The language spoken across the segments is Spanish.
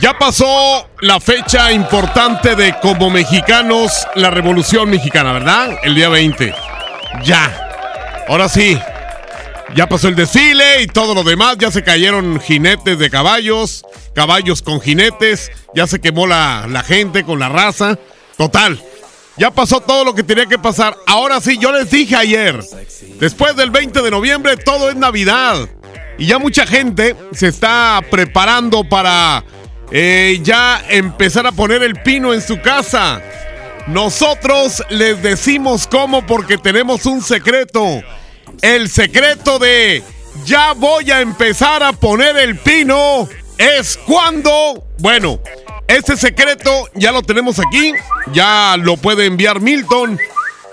Ya pasó la fecha importante de como mexicanos la Revolución Mexicana, ¿verdad? El día 20. Ya. Ahora sí. Ya pasó el desfile y todo lo demás. Ya se cayeron jinetes de caballos, caballos con jinetes. Ya se quemó la, la gente con la raza. Total. Ya pasó todo lo que tenía que pasar. Ahora sí, yo les dije ayer. Después del 20 de noviembre todo es Navidad. Y ya mucha gente se está preparando para eh, ya empezar a poner el pino en su casa. Nosotros les decimos cómo porque tenemos un secreto. El secreto de ya voy a empezar a poner el pino es cuando, bueno, este secreto ya lo tenemos aquí, ya lo puede enviar Milton.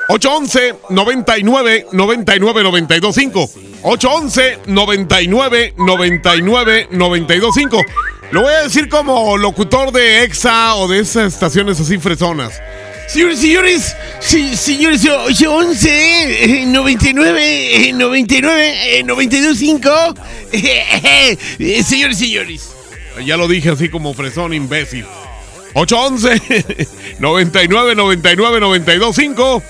811 99 99 925 811 99 99 925 Lo voy a decir como locutor de EXA o de esas estaciones así fresonas. Señores, señores, señores, 811 99 99 925 Señores, señores. Ya lo dije así como fresón imbécil. 811 99 99 925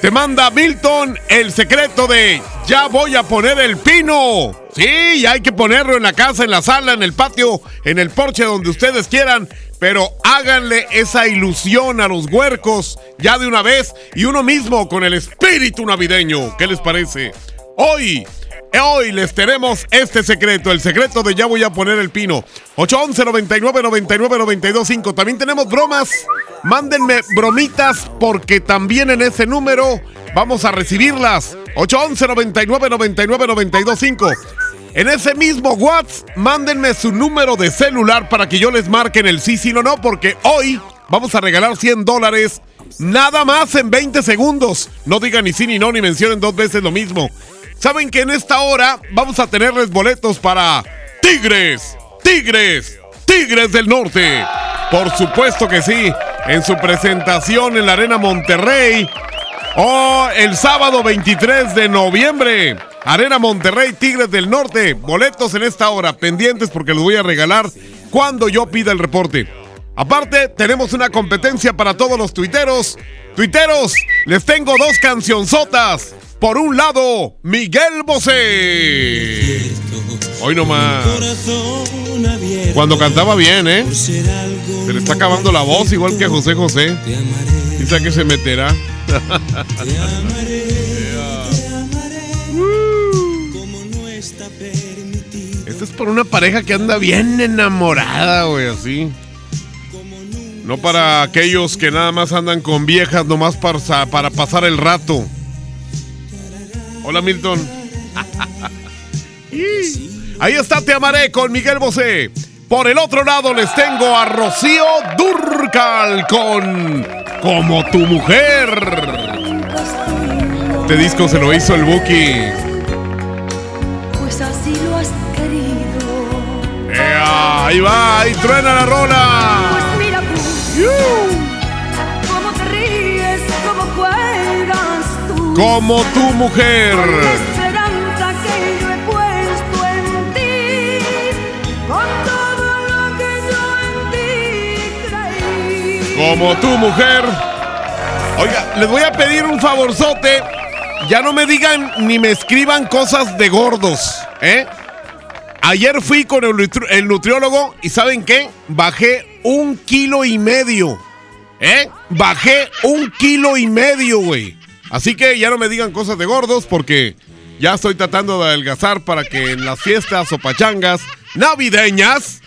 te manda Milton el secreto de ya voy a poner el pino. Sí, hay que ponerlo en la casa, en la sala, en el patio, en el porche, donde ustedes quieran. Pero háganle esa ilusión a los huercos ya de una vez y uno mismo con el espíritu navideño. ¿Qué les parece? Hoy Hoy les tenemos este secreto, el secreto de ya voy a poner el pino. 811 99 99 925. También tenemos bromas. Mándenme bromitas porque también en ese número vamos a recibirlas. 811 99 99 925. En ese mismo WhatsApp, mándenme su número de celular para que yo les marque en el sí, sí, no, no, porque hoy vamos a regalar 100 dólares nada más en 20 segundos. No digan ni sí ni no, ni mencionen dos veces lo mismo. Saben que en esta hora vamos a tenerles boletos para Tigres, Tigres, Tigres del Norte. Por supuesto que sí, en su presentación en la Arena Monterrey. Oh, el sábado 23 de noviembre. Arena Monterrey, Tigres del Norte. Boletos en esta hora, pendientes porque los voy a regalar cuando yo pida el reporte. Aparte, tenemos una competencia para todos los tuiteros. Tuiteros, les tengo dos cancionzotas. Por un lado, Miguel Bosé. Hoy nomás. Cuando cantaba bien, ¿eh? Se le está acabando la voz igual que a José José. Dice que se meterá. Esto es por una pareja que anda bien enamorada, güey, así. No para aquellos que nada más andan con viejas, nomás para, para pasar el rato. Hola Milton. Ahí está Te Amaré con Miguel Bosé. Por el otro lado les tengo a Rocío Durcal con Como tu mujer. Este disco se lo hizo el Buki. Pues así lo has querido. ¡Ea! Ahí va, ahí truena la rola. Como tu mujer. Con la esperanza que yo he puesto en ti, con todo lo que yo en ti creí. Como tu mujer. Oiga, les voy a pedir un favorzote. Ya no me digan ni me escriban cosas de gordos, ¿eh? Ayer fui con el, nutri- el nutriólogo y ¿saben qué? Bajé un kilo y medio. ¿Eh? Bajé un kilo y medio, güey. Así que ya no me digan cosas de gordos porque ya estoy tratando de adelgazar para que en las fiestas o pachangas navideñas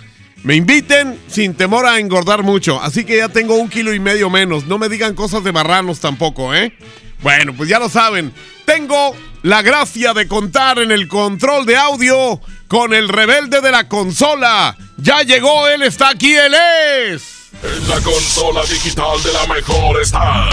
me inviten sin temor a engordar mucho. Así que ya tengo un kilo y medio menos. No me digan cosas de marranos tampoco, ¿eh? Bueno, pues ya lo saben. Tengo la gracia de contar en el control de audio con el rebelde de la consola. Ya llegó, él está aquí, él es. En la consola digital de la mejor está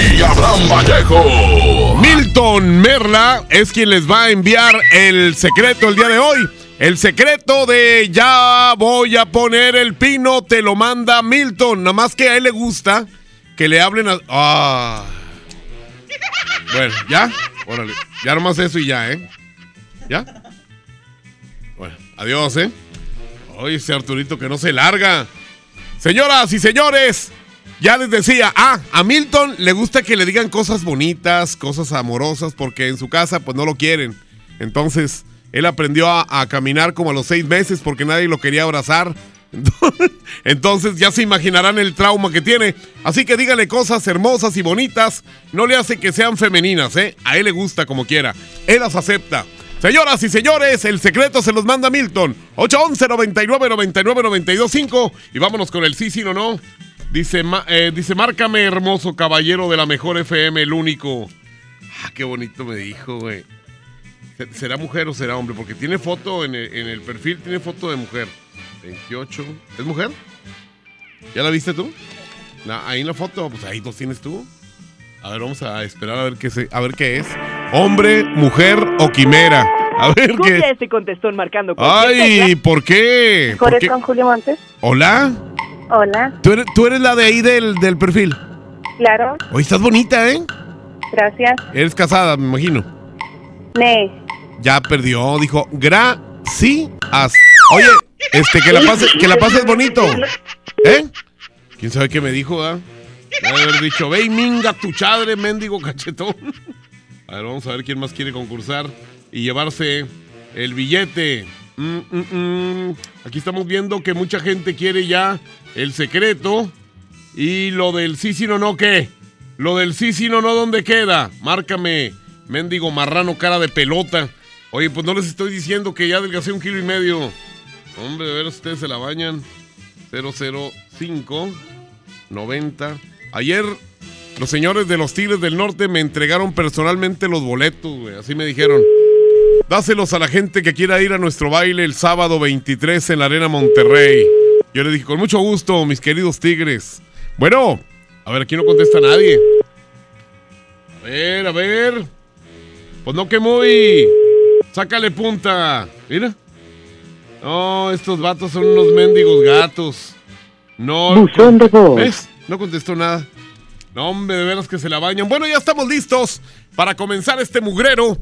el Abraham Vallejo. Milton Merla es quien les va a enviar el secreto el día de hoy. El secreto de ya voy a poner el pino te lo manda Milton. Nada más que a él le gusta que le hablen a... Ah. Bueno, ¿ya? Órale. Ya nomás eso y ya, ¿eh? ¿Ya? Bueno, adiós, ¿eh? Oye, ese Arturito que no se larga. Señoras y señores, ya les decía, ah, a Milton le gusta que le digan cosas bonitas, cosas amorosas, porque en su casa pues no lo quieren. Entonces, él aprendió a, a caminar como a los seis meses porque nadie lo quería abrazar. Entonces ya se imaginarán el trauma que tiene. Así que díganle cosas hermosas y bonitas. No le hace que sean femeninas, ¿eh? A él le gusta como quiera. Él las acepta. Señoras y señores, el secreto se los manda Milton. 811 99 99 92 5 Y vámonos con el sí, sí, no, no. Dice, eh, dice, márcame hermoso caballero de la mejor FM, el único. Ah, qué bonito me dijo, güey. ¿Se- ¿Será mujer o será hombre? Porque tiene foto en el, en el perfil, tiene foto de mujer. 28. ¿Es mujer? ¿Ya la viste tú? Ahí en la foto, pues ahí los tienes tú. A ver, vamos a esperar a ver qué, se- a ver qué es. Hombre, mujer o quimera. A ver qué. se contestó marcando Ay, tecla. ¿por qué? ¿Por Corre qué? con Julio Montes. Hola. Hola, ¿Tú eres, tú eres la de ahí del, del perfil. claro, Oye, estás bonita, ¿eh? gracias. Eres casada, me imagino. Ne, Ya perdió, dijo, gracias. Oye, este, que la pases, que la pases bonito. ¿Eh? ¿Quién sabe qué me dijo, ah? Debe haber dicho, ve y minga tu chadre, mendigo cachetón. A ver, vamos a ver quién más quiere concursar y llevarse el billete. Mm, mm, mm. Aquí estamos viendo que mucha gente quiere ya el secreto. Y lo del sí, sí, no, no, ¿qué? Lo del sí, sí, no, no, ¿dónde queda? Márcame, mendigo marrano, cara de pelota. Oye, pues no les estoy diciendo que ya adelgacé un kilo y medio. Hombre, de ver, ustedes se la bañan. 005 90. Ayer los señores de los Tigres del Norte me entregaron personalmente los boletos, güey. Así me dijeron. Dáselos a la gente que quiera ir a nuestro baile el sábado 23 en la Arena Monterrey. Yo le dije, con mucho gusto, mis queridos Tigres. Bueno, a ver, aquí no contesta nadie. A ver, a ver. Pues no que muy. Sácale punta. Mira. No, estos vatos son unos mendigos gatos. No. Buzón de voz. ¿Ves? No contestó nada. No, hombre, de veras que se la bañan. Bueno, ya estamos listos para comenzar este mugrero.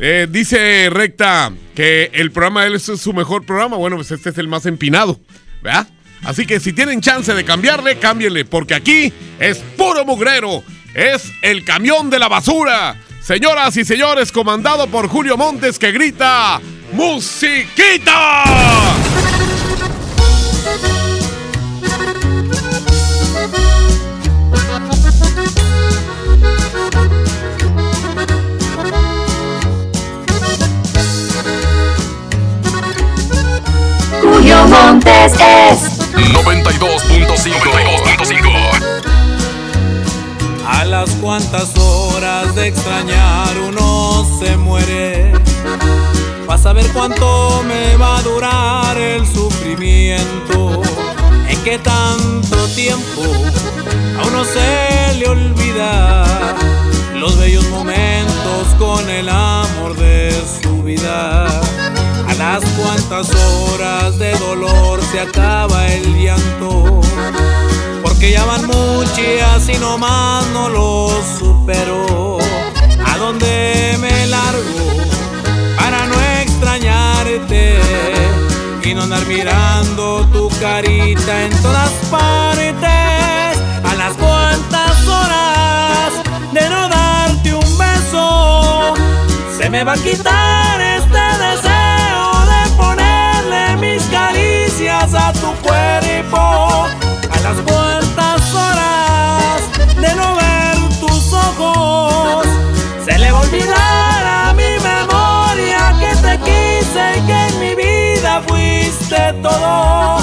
Eh, dice Recta que el programa de él es su mejor programa. Bueno, pues este es el más empinado, ¿verdad? Así que si tienen chance de cambiarle, cámbienle, porque aquí es puro mugrero. Es el camión de la basura. Señoras y señores, comandado por Julio Montes que grita ¡Musiquita! Julio Montes es 92.5. A las cuantas horas de extrañar uno se muere. Vas a ver cuánto me va a durar el sufrimiento. En qué tanto tiempo a uno se le olvida los bellos momentos con el amor de su vida. A las cuantas horas de dolor se acaba el llanto. Porque ya van muchas y nomás no lo supero. ¿A dónde me largo para no extrañarte? Y no andar mirando tu carita en todas partes. A las cuantas horas de no darte un beso, se me va a quitar este mis caricias a tu cuerpo. A las cuantas horas de no ver tus ojos, se le va a olvidar a mi memoria que te quise y que en mi vida fuiste todo.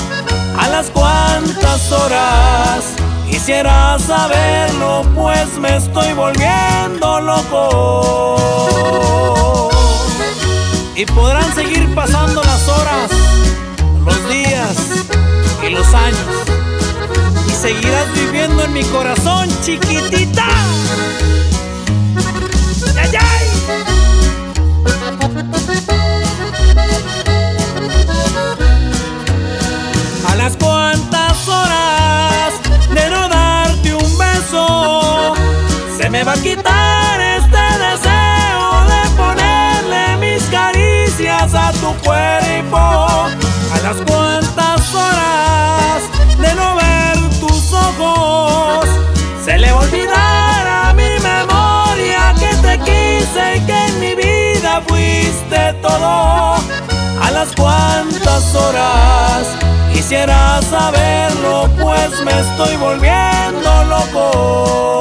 A las cuantas horas quisiera saberlo, pues me estoy volviendo loco. Y podrán seguir pasando las horas, los días y los años. Y seguirás viviendo en mi corazón, chiquitita. ¡Ay, ay! A las cuantas horas de no darte un beso, se me va a quitar este deseo de ponerle mis caricias a tu cuerpo. A las cuantas horas de no ver tus ojos, se le va a olvidar a mi memoria que te quise y que en mi vida fuiste todo. A las cuantas horas quisiera saberlo, pues me estoy volviendo loco.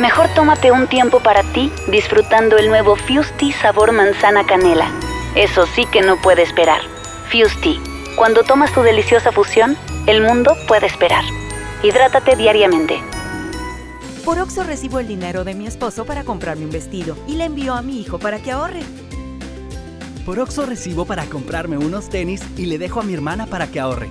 Mejor tómate un tiempo para ti disfrutando el nuevo Fusti sabor manzana canela. Eso sí que no puede esperar. Fusti, cuando tomas tu deliciosa fusión, el mundo puede esperar. Hidrátate diariamente. Por Oxo recibo el dinero de mi esposo para comprarme un vestido y le envío a mi hijo para que ahorre. Por Oxo recibo para comprarme unos tenis y le dejo a mi hermana para que ahorre.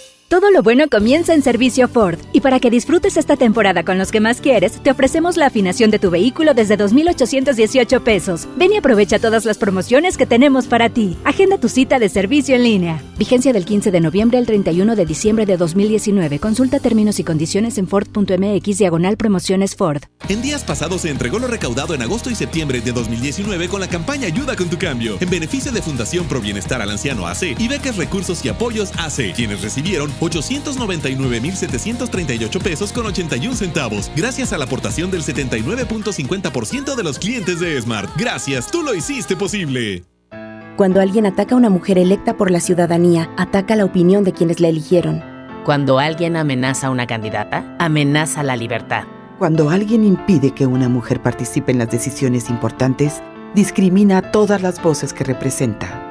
Todo lo bueno comienza en servicio Ford. Y para que disfrutes esta temporada con los que más quieres, te ofrecemos la afinación de tu vehículo desde 2,818 pesos. Ven y aprovecha todas las promociones que tenemos para ti. Agenda tu cita de servicio en línea. Vigencia del 15 de noviembre al 31 de diciembre de 2019. Consulta términos y condiciones en Ford.mx diagonal promociones Ford. En días pasados se entregó lo recaudado en agosto y septiembre de 2019 con la campaña Ayuda con tu cambio, en beneficio de Fundación Pro Bienestar al Anciano AC y becas Recursos y Apoyos AC, quienes recibieron 899.738 pesos con 81 centavos, gracias a la aportación del 79.50% de los clientes de Smart. Gracias, tú lo hiciste posible. Cuando alguien ataca a una mujer electa por la ciudadanía, ataca la opinión de quienes la eligieron. Cuando alguien amenaza a una candidata, amenaza la libertad. Cuando alguien impide que una mujer participe en las decisiones importantes, discrimina a todas las voces que representa.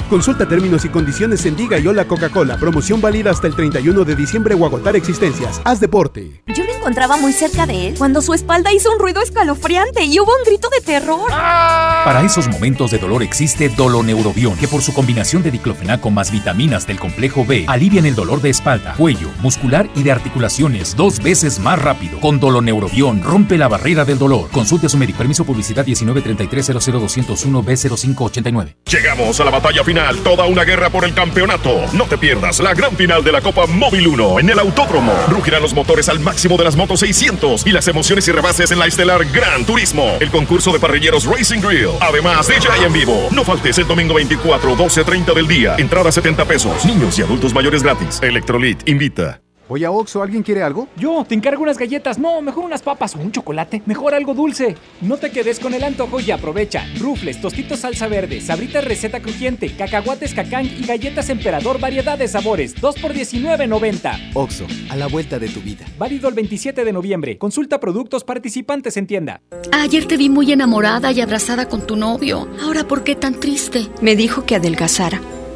Consulta términos y condiciones en Diga y Hola Coca-Cola. Promoción válida hasta el 31 de diciembre o agotar existencias. Haz deporte. Yo me encontraba muy cerca de él cuando su espalda hizo un ruido escalofriante y hubo un grito de terror. Para esos momentos de dolor existe Doloneurobion, que por su combinación de diclofenaco más vitaminas del complejo B alivian el dolor de espalda, cuello, muscular y de articulaciones dos veces más rápido. Con Doloneurobion rompe la barrera del dolor. Consulte a su médico. Permiso publicidad 1933-00201-B0589. Llegamos a la batalla final, toda una guerra por el campeonato. No te pierdas la gran final de la Copa Móvil 1 en el Autódromo. Rugirán los motores al máximo de las motos 600 y las emociones y rebases en la estelar Gran Turismo, el concurso de parrilleros Racing Grill. Además, DJ en vivo. No faltes el domingo 24, 12.30 del día. Entrada 70 pesos. Niños y adultos mayores gratis. Electrolit invita. Oye, Oxo, ¿alguien quiere algo? Yo, te encargo unas galletas. No, mejor unas papas o un chocolate. Mejor algo dulce. No te quedes con el antojo y aprovecha. Rufles, tostitos salsa verde, sabritas receta crujiente, cacahuates cacán y galletas emperador variedad de sabores. 2 por 19.90. Oxo, a la vuelta de tu vida. Válido el 27 de noviembre. Consulta productos participantes en tienda. Ayer te vi muy enamorada y abrazada con tu novio. Ahora, ¿por qué tan triste? Me dijo que adelgazara.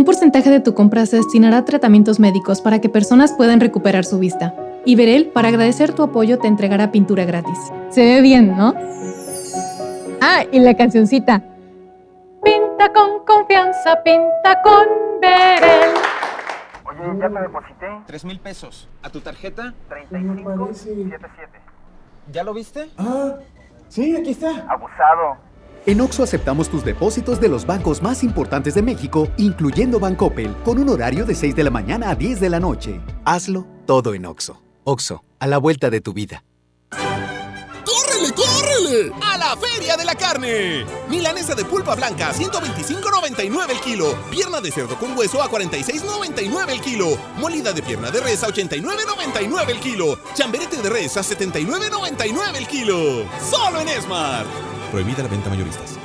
Un porcentaje de tu compra se destinará a tratamientos médicos para que personas puedan recuperar su vista. Y Verel, para agradecer tu apoyo, te entregará pintura gratis. Se ve bien, ¿no? Ah, y la cancioncita. Pinta con confianza, pinta con Verel. Oye, ya te deposité. Tres mil pesos. ¿A tu tarjeta? 3577. ¿Ya lo viste? Ah, sí, aquí está. Abusado. En Oxo aceptamos tus depósitos de los bancos más importantes de México, incluyendo Bancoppel, con un horario de 6 de la mañana a 10 de la noche. Hazlo todo en Oxo. Oxo, a la vuelta de tu vida. ¡Córrele, córrele! ¡A la Feria de la Carne! Milanesa de pulpa blanca, 125.99 el kilo. Pierna de cerdo con hueso a 46.99 el kilo. Molida de pierna de res a 89.99 el kilo. Chamberete de res a 79.99 el kilo. ¡Solo en Esmar! Prohibida la venta mayoristas.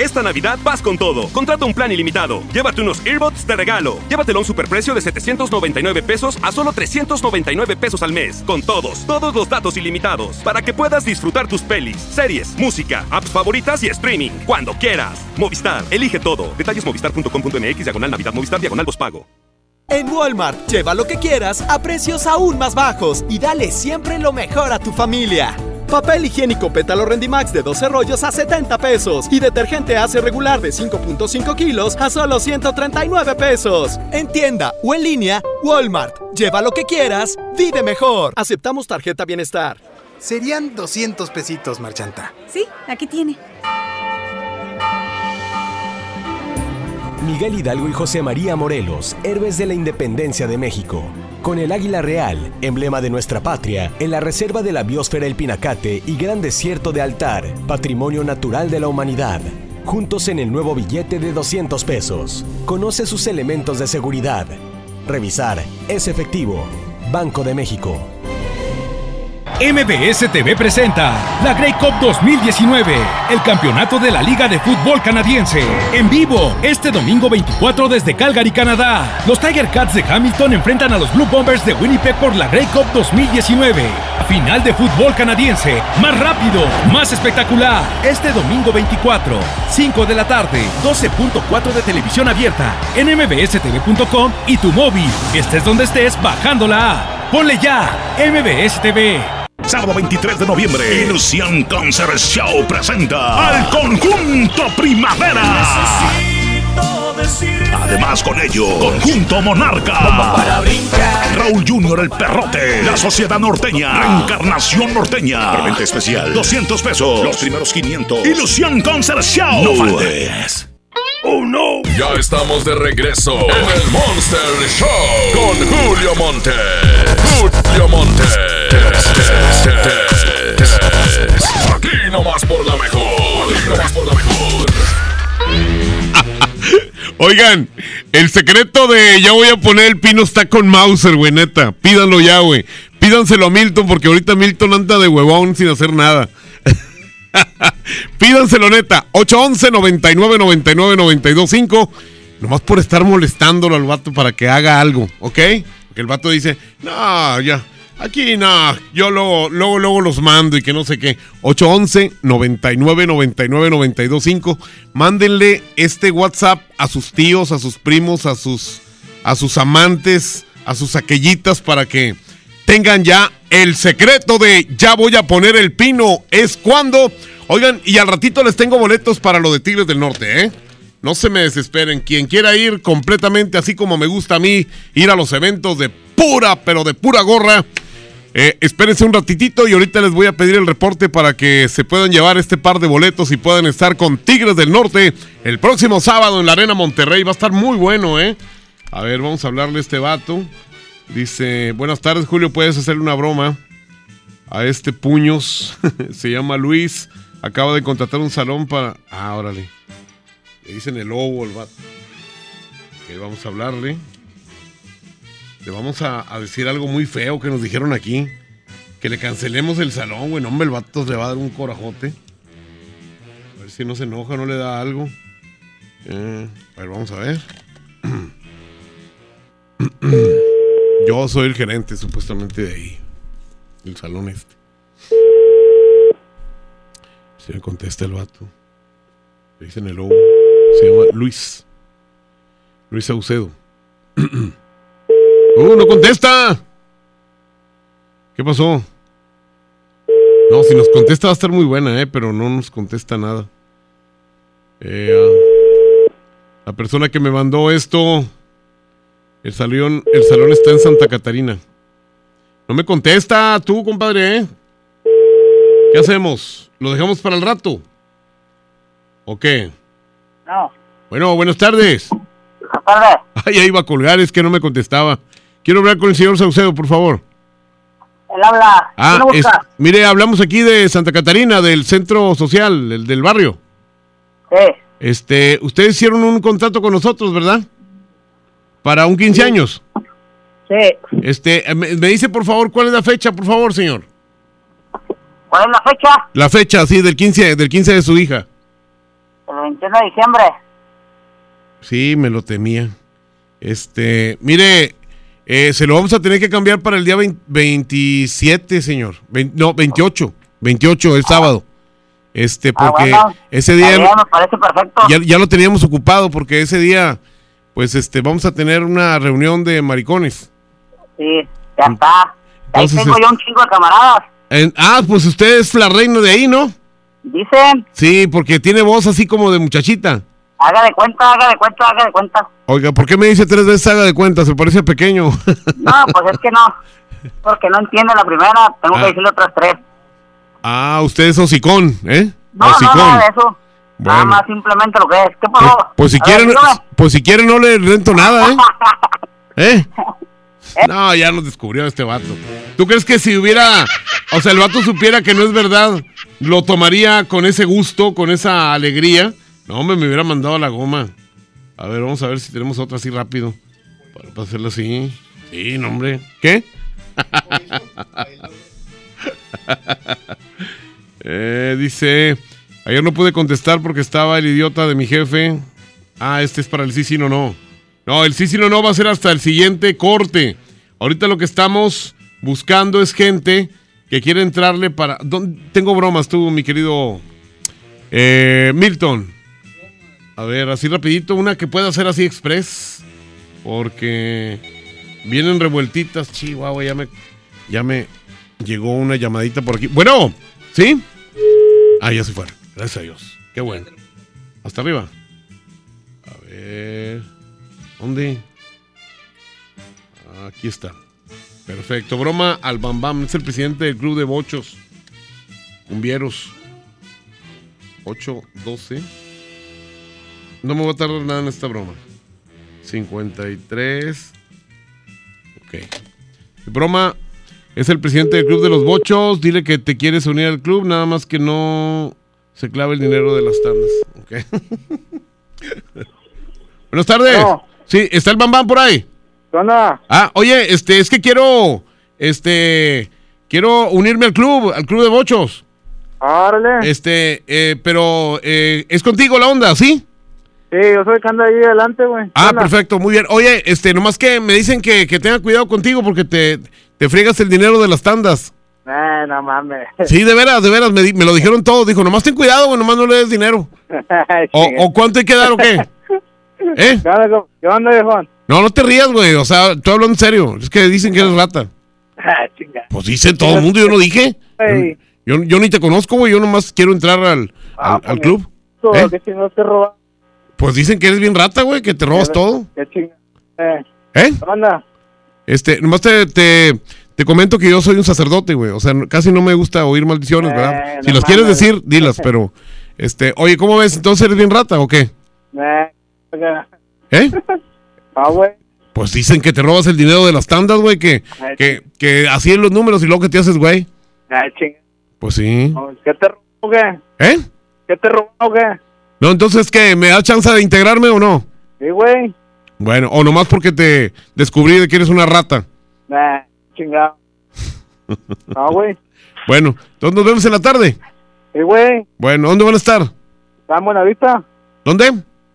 Esta Navidad vas con todo. Contrata un plan ilimitado. Llévate unos earbuds de regalo. Llévatelo a un superprecio de 799 pesos a solo 399 pesos al mes. Con todos, todos los datos ilimitados. Para que puedas disfrutar tus pelis, series, música, apps favoritas y streaming. Cuando quieras. Movistar, elige todo. Detalles movistar.com.mx, diagonal Navidad, Movistar, diagonal pago. En Walmart, lleva lo que quieras a precios aún más bajos y dale siempre lo mejor a tu familia. Papel higiénico pétalo Rendimax de 12 rollos a 70 pesos y detergente Ace regular de 5.5 kilos a solo 139 pesos. En tienda o en línea, Walmart. Lleva lo que quieras, vive mejor. Aceptamos tarjeta bienestar. Serían 200 pesitos, Marchanta. Sí, aquí tiene. Miguel Hidalgo y José María Morelos, héroes de la independencia de México. Con el águila real, emblema de nuestra patria, en la reserva de la biosfera El Pinacate y Gran Desierto de Altar, patrimonio natural de la humanidad. Juntos en el nuevo billete de 200 pesos. Conoce sus elementos de seguridad. Revisar es efectivo. Banco de México. MBS TV presenta la Grey Cup 2019, el campeonato de la Liga de Fútbol Canadiense. En vivo, este domingo 24 desde Calgary, Canadá. Los Tiger Cats de Hamilton enfrentan a los Blue Bombers de Winnipeg por la Grey Cup 2019. Final de fútbol canadiense, más rápido, más espectacular. Este domingo 24, 5 de la tarde, 12.4 de televisión abierta, en mbstv.com y tu móvil. Estés donde estés, bajando la app. Ponle ya, MBS TV. Sábado 23 de noviembre, Ilusión Concert Show presenta al conjunto Primavera. Además con ello, Conjunto Monarca. Raúl Junior el Perrote. La Sociedad Norteña. Reencarnación Norteña. Preventa especial. 200 pesos. Los primeros 500. Ilusión Concert Show. No faltes. ¡Oh, no! Ya estamos de regreso en el Monster Show con Julio Monte. Julio Monte. Oigan, el secreto de ya voy a poner el pino está con Mauser, güey, neta. Pídanlo ya, güey. Pídanselo a Milton porque ahorita Milton anda de huevón sin hacer nada. Pídanselo neta. 811 99 99 925. Nomás por estar molestándolo al vato para que haga algo, ¿ok? Porque el vato dice, no, ya, aquí no, yo luego, luego, luego los mando y que no sé qué. 811 99 99 925. Mándenle este WhatsApp a sus tíos, a sus primos, a sus, a sus amantes, a sus aquellitas para que tengan ya el secreto de ya voy a poner el pino. Es cuando. Oigan, y al ratito les tengo boletos para lo de Tigres del Norte, ¿eh? No se me desesperen. Quien quiera ir completamente así como me gusta a mí, ir a los eventos de pura, pero de pura gorra. Eh, espérense un ratitito y ahorita les voy a pedir el reporte para que se puedan llevar este par de boletos y puedan estar con Tigres del Norte el próximo sábado en la Arena Monterrey. Va a estar muy bueno, ¿eh? A ver, vamos a hablarle a este vato. Dice, buenas tardes Julio, puedes hacerle una broma a este puños. Se llama Luis. Acaba de contratar un salón para... Ah, órale. Le dicen el lobo el vato. Vamos a hablarle. Le vamos a, decir algo muy feo que nos dijeron aquí. Que le cancelemos el salón, güey. Hombre, el vato le va a dar un corajote. A ver si no se enoja, no le da algo. Eh, a ver, vamos a ver. Yo soy el gerente, supuestamente, de ahí. El salón este. Si me contesta el vato. Le dicen el lobo. Se llama Luis. Luis Saucedo. ¡Uh, no contesta! ¿Qué pasó? No, si nos contesta va a estar muy buena, ¿eh? Pero no nos contesta nada. Eh, ah, la persona que me mandó esto... El salón, el salón está en Santa Catarina. No me contesta tú, compadre, ¿eh? ¿Qué hacemos? ¿Lo dejamos para el rato? ¿O qué? No. Bueno, buenas tardes. Buenas tardes. Ay, ahí iba a colgar, es que no me contestaba. Quiero hablar con el señor Saucedo, por favor. Él habla. Ah, mire, hablamos aquí de Santa Catarina, del centro social, el del barrio. Sí. Este, ustedes hicieron un contrato con nosotros, ¿verdad? Para un 15 años. Sí. Este, me, me dice por favor cuál es la fecha, por favor, señor. ¿Cuál es la fecha? La fecha, sí, del 15, del 15 de su hija. El 21 de diciembre. Sí, me lo temía. Este, mire, eh, se lo vamos a tener que cambiar para el día 20 27, señor. Vein- no, 28. 28, el sábado. Este, Ah, porque bueno. ese día bien, me parece perfecto. ya, ya lo teníamos ocupado porque ese día, pues, este, vamos a tener una reunión de maricones. Sí, ya está. Ahí Entonces, tengo este- yo un chingo de camaradas. En- ah, pues usted es la reina de ahí, ¿no? Dicen, Sí, porque tiene voz así como de muchachita. Haga de cuenta, haga de cuenta, haga de cuenta. Oiga, ¿por qué me dice tres veces haga de cuenta? Se parece pequeño. No, pues es que no. Porque no entiende la primera, tengo Ah. que decirle otras tres. ah, usted es hocicón, ¿eh? No, no, hocicón. nada de eso. Nada más simplemente lo que es. ¿Qué pasó? Pues si A quieren, pues si quieren no le rento nada, ¿eh? ¿Eh? No, ya nos descubrió este vato. ¿Tú crees que si hubiera, o sea, el vato supiera que no es verdad, lo tomaría con ese gusto, con esa alegría? No, hombre, me hubiera mandado la goma. A ver, vamos a ver si tenemos otra así rápido. Para, para hacerlo así. Sí, no, hombre. ¿Qué? Eh, dice, ayer no pude contestar porque estaba el idiota de mi jefe. Ah, este es para el sí, sí, no, no. No, el sí, sí, no, no va a ser hasta el siguiente corte. Ahorita lo que estamos buscando es gente que quiere entrarle para... ¿Dónde- Tengo bromas tú, mi querido eh, Milton. A ver, así rapidito, una que pueda ser así express. Porque vienen revueltitas. Chihuahua, ya me, ya me llegó una llamadita por aquí. Bueno, ¿sí? Ah, ya se fueron. Gracias a Dios. Qué bueno. Hasta arriba. A ver. ¿Dónde? Aquí está. Perfecto. Broma al Bam. Es el presidente del club de bochos. Cumbieros. 8, 12. No me voy a tardar nada en esta broma. 53. Ok. Broma. Es el presidente del club de los bochos. Dile que te quieres unir al club. Nada más que no se clave el dinero de las tandas. Ok. Buenas tardes. Sí, ¿está el Bam Bam por ahí? Ah, oye, este, es que quiero, este, quiero unirme al club, al club de bochos. Árale. Este, eh, pero eh, es contigo la onda, ¿sí? Sí, yo soy el que anda ahí adelante, güey. Ah, perfecto, muy bien. Oye, este, nomás que me dicen que, que tenga cuidado contigo porque te, te friegas el dinero de las tandas. Eh, no mames. Sí, de veras, de veras, me, di- me lo dijeron todos. Dijo, nomás ten cuidado, güey, nomás no le des dinero. O, o cuánto hay que dar o qué? ¿Eh? ¿Qué onda, viejón? No, no te rías, güey. O sea, estoy hablando en serio. Es que dicen que eres rata. Ah, chinga. Pues dicen todo el mundo, yo no dije. Ey. Yo, yo ni te conozco, güey. Yo nomás quiero entrar al, al, al club. Tú, ¿Eh? ¿Qué chingados te roba? Pues dicen que eres bien rata, güey, que te robas todo. ¿Qué chinga? Eh. ¿Eh? ¿Qué onda? Este, nomás te, te, te comento que yo soy un sacerdote, güey. O sea, casi no me gusta oír maldiciones, ¿verdad? Eh, Si las quieres decir, dilas, pero... Este, oye, ¿cómo ves? ¿Entonces eres bien rata o qué? Eh. ¿Eh? Ah, güey. Pues dicen que te robas el dinero de las tandas, güey, que, Ay, que, que así en los números y luego que te haces, güey. Ah, chinga. Pues sí. ¿Qué te robó qué? ¿Eh? ¿Qué te robó qué? No, entonces, ¿qué? ¿Me da chance de integrarme o no? Sí, güey. Bueno, o nomás porque te descubrí de que eres una rata. Nah, chingado. Ah, güey. Bueno, entonces nos vemos en la tarde. Sí, güey. Bueno, ¿dónde van a estar? ¿Está en Buenavista? ¿Dónde?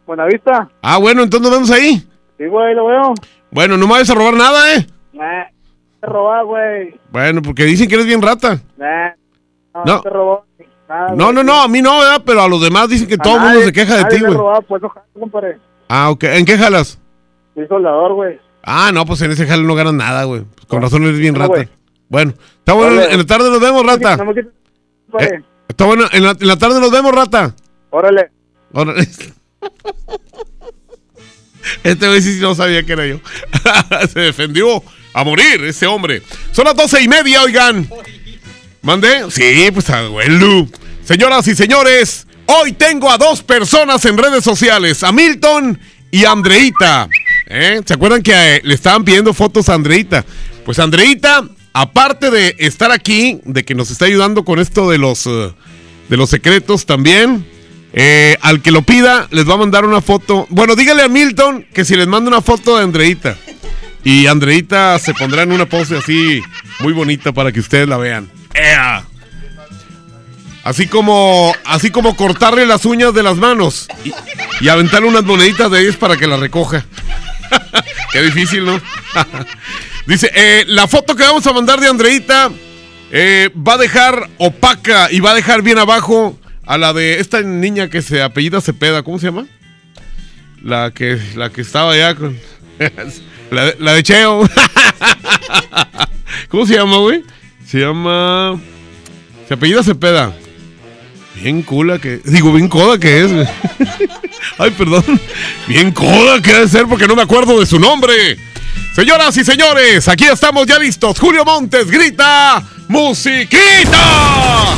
¿Buenavista? Ah, bueno, entonces nos vemos ahí. Sí, güey, lo veo. Bueno, no me vayas a robar nada, ¿eh? Nah, te robó, güey. Bueno, porque dicen que eres bien rata. Nah, no, No. no te robó. Nada, No, no, no, a mí no, ¿verdad? Pero a los demás dicen que A todo el mundo se queja de ti, güey. pues. Ah, ok. ¿En qué jalas? Soy soldador, güey. Ah, no, pues en ese jale no ganas nada, güey. Pues con razón eres bien No, rata. Bueno, está bueno, en la tarde nos vemos, rata. No. Eh, está bueno, en la, en la tarde nos vemos, rata. Órale. Órale. Este güey sí no sabía que era yo. Se defendió a morir ese hombre. Son las doce y media, oigan. ¿Mandé? Sí, pues abuelo. Señoras y señores, hoy tengo a dos personas en redes sociales, a Milton y a Andreita. ¿Eh? ¿Se acuerdan que eh, le estaban pidiendo fotos a Andreita? Pues Andreita, aparte de estar aquí, de que nos está ayudando con esto de los, eh, de los secretos también, al que lo pida, les va a mandar una foto. Bueno, dígale a Milton que si les manda una foto de Andreita. Y Andreita se pondrá en una pose así muy bonita para que ustedes la vean. Así como, así como cortarle las uñas de las manos y, y aventarle unas moneditas de 10 para que la recoja. Qué difícil, ¿no? Dice, eh, la foto que vamos a mandar de Andreita eh, va a dejar opaca y va a dejar bien abajo a la de esta niña que se apellida Cepeda. ¿Cómo se llama? La que, la que estaba allá con... la de Cheo. ¿Cómo se llama, güey? Se llama... Se apellida Cepeda. Bien cula que... Digo, bien coda que es. Ay, perdón. Bien coda que debe ser porque no me acuerdo de su nombre. Señoras y señores, aquí estamos ya listos. Julio Montes grita... ¡Musiquita!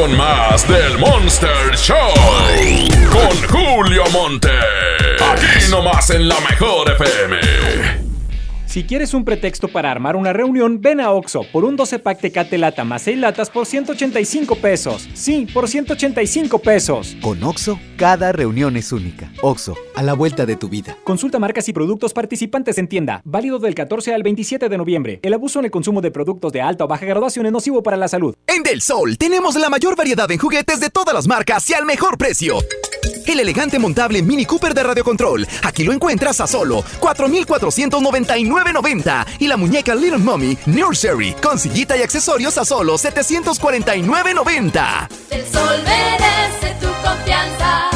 con más del Monster Show. Con Julio Monte. Aquí nomás en la mejor FM. Si quieres un pretexto para armar una reunión, ven a Oxo por un 12 pack Tecate Lata más 6 latas por 185 pesos. Sí, por 185 pesos. Con Oxo, cada reunión es única. Oxo, a la vuelta de tu vida. Consulta marcas y productos participantes en tienda. Válido del 14 al 27 de noviembre. El abuso en el consumo de productos de alta o baja graduación es nocivo para la salud. En Del Sol tenemos la mayor variedad en juguetes de todas las marcas y al mejor precio. El elegante montable Mini Cooper de radiocontrol. Aquí lo encuentras a solo 4,499.90. Y la muñeca Little Mommy Nursery con sillita y accesorios a solo 749.90. El sol merece tu confianza.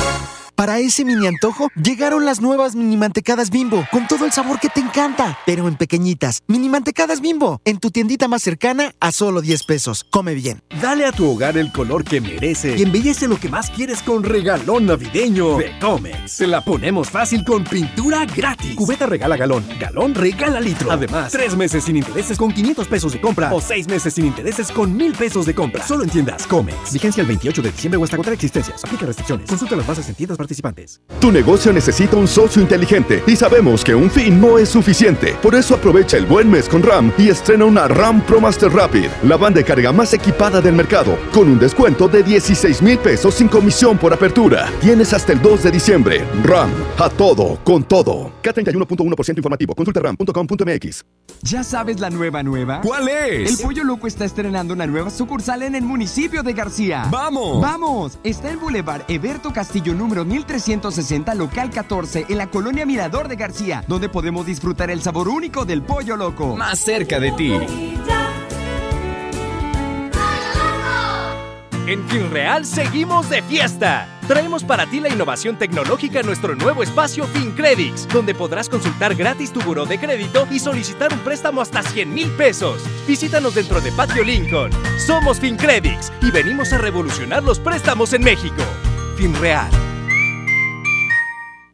Para ese mini antojo, llegaron las nuevas mini mantecadas bimbo, con todo el sabor que te encanta, pero en pequeñitas. Mini mantecadas bimbo, en tu tiendita más cercana a solo 10 pesos. Come bien. Dale a tu hogar el color que merece y embellece lo que más quieres con regalón navideño de Comex. Se la ponemos fácil con pintura gratis. Cubeta regala galón, galón regala litro. Además, tres meses sin intereses con 500 pesos de compra o seis meses sin intereses con 1000 pesos de compra. Solo en tiendas Comex. Vigencia el 28 de diciembre o hasta contra existencias. Aplica restricciones. Consulta las bases en tiendas participantes. Tu negocio necesita un socio inteligente y sabemos que un fin no es suficiente. Por eso aprovecha el buen mes con RAM y estrena una RAM Pro Master Rapid, la banda de carga más equipada del mercado, con un descuento de 16 mil pesos sin comisión por apertura. Tienes hasta el 2 de diciembre. RAM, a todo, con todo. K31.1% informativo. Consulta ram.com.mx. ¿Ya sabes la nueva nueva? ¿Cuál es? El Pollo Loco está estrenando una nueva sucursal en el municipio de García. ¡Vamos! ¡Vamos! Está en Boulevard Eberto Castillo número 1360, local 14, en la colonia Mirador de García, donde podemos disfrutar el sabor único del Pollo Loco. Más cerca de ti. En FinReal seguimos de fiesta. Traemos para ti la innovación tecnológica en nuestro nuevo espacio FinCredits, donde podrás consultar gratis tu buró de crédito y solicitar un préstamo hasta 100 mil pesos. Visítanos dentro de Patio Lincoln. Somos FinCredits y venimos a revolucionar los préstamos en México. FinReal.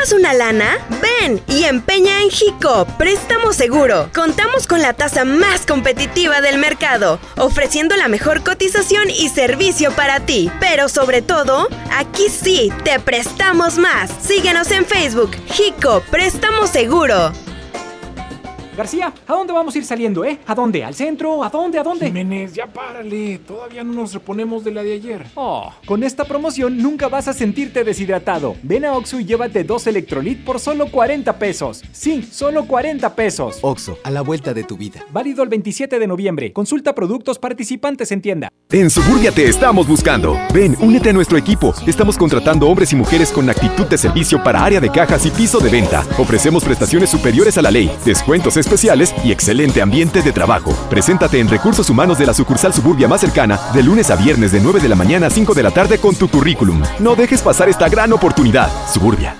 ¿Ocupas una lana? Ven y empeña en Jico, préstamo seguro. Contamos con la tasa más competitiva del mercado, ofreciendo la mejor cotización y servicio para ti. Pero sobre todo, aquí sí, te prestamos más. Síguenos en Facebook, Jico, préstamo seguro. García, ¿a dónde vamos a ir saliendo, eh? ¿A dónde? ¿Al centro? ¿A dónde? ¿A dónde? Jiménez, ya párale. Todavía no nos reponemos de la de ayer. Oh, con esta promoción nunca vas a sentirte deshidratado. Ven a Oxxo y llévate dos Electrolit por solo 40 pesos. Sí, solo 40 pesos. Oxo, a la vuelta de tu vida. Válido el 27 de noviembre. Consulta productos participantes en tienda. En Suburbia te estamos buscando. Ven, únete a nuestro equipo. Estamos contratando hombres y mujeres con actitud de servicio para área de cajas y piso de venta. Ofrecemos prestaciones superiores a la ley, descuentos especiales y excelente ambiente de trabajo. Preséntate en Recursos Humanos de la sucursal Suburbia más cercana de lunes a viernes de 9 de la mañana a 5 de la tarde con tu currículum. No dejes pasar esta gran oportunidad. Suburbia.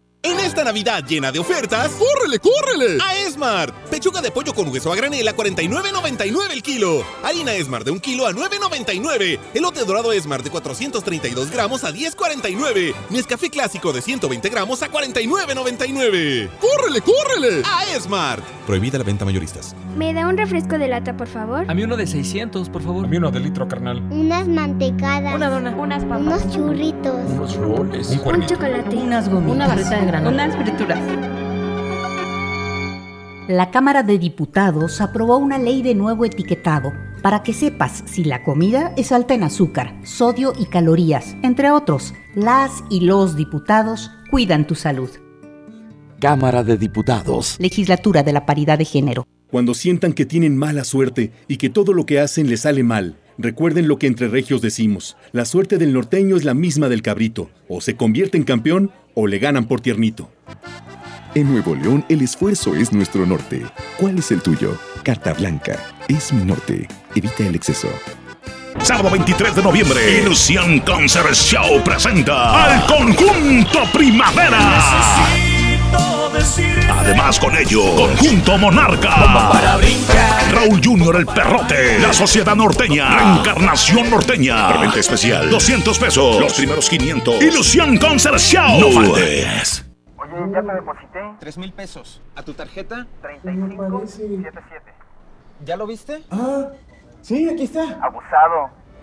En esta Navidad llena de ofertas, ¡córrele, córrele! A Esmart. Pechuga de pollo con hueso a granel a 49.99 el kilo. Harina Esmart de un kilo a 9.99. Elote dorado Esmart de 432 gramos a 10.49. Nescafé clásico de 120 gramos a 49.99. ¡Córrele, córrele! A Esmart. Prohibida la venta mayoristas. ¿Me da un refresco de lata, por favor? A mí uno de 600, por favor. A mí uno de litro, carnal. Unas mantecadas. Una dona. Unas papas. Unos churritos. Unos roles. Un, un chocolate. Unas gomitas. Una barrita de granola. Unas frituras. La Cámara de Diputados aprobó una ley de nuevo etiquetado para que sepas si la comida es alta en azúcar, sodio y calorías, entre otros. Las y los diputados cuidan tu salud. Cámara de Diputados. Legislatura de la Paridad de Género. Cuando sientan que tienen mala suerte y que todo lo que hacen les sale mal, recuerden lo que entre regios decimos. La suerte del norteño es la misma del cabrito. O se convierte en campeón o le ganan por tiernito. En Nuevo León, el esfuerzo es nuestro norte. ¿Cuál es el tuyo? Carta Blanca. Es mi norte. Evita el exceso. Sábado 23 de noviembre, Ilusión Concert Show presenta al conjunto Primavera. Además con ello, Conjunto Monarca. Raúl Junior el Perrote. La Sociedad Norteña. Reencarnación Norteña. Preventa especial. 200 pesos. Los primeros 500. Ilusión Concert Show. No faltes. Oye, ya te deposité. 3 mil pesos. ¿A tu tarjeta? 3577. ¿Ya lo viste? Ah, sí, aquí está. Abusado.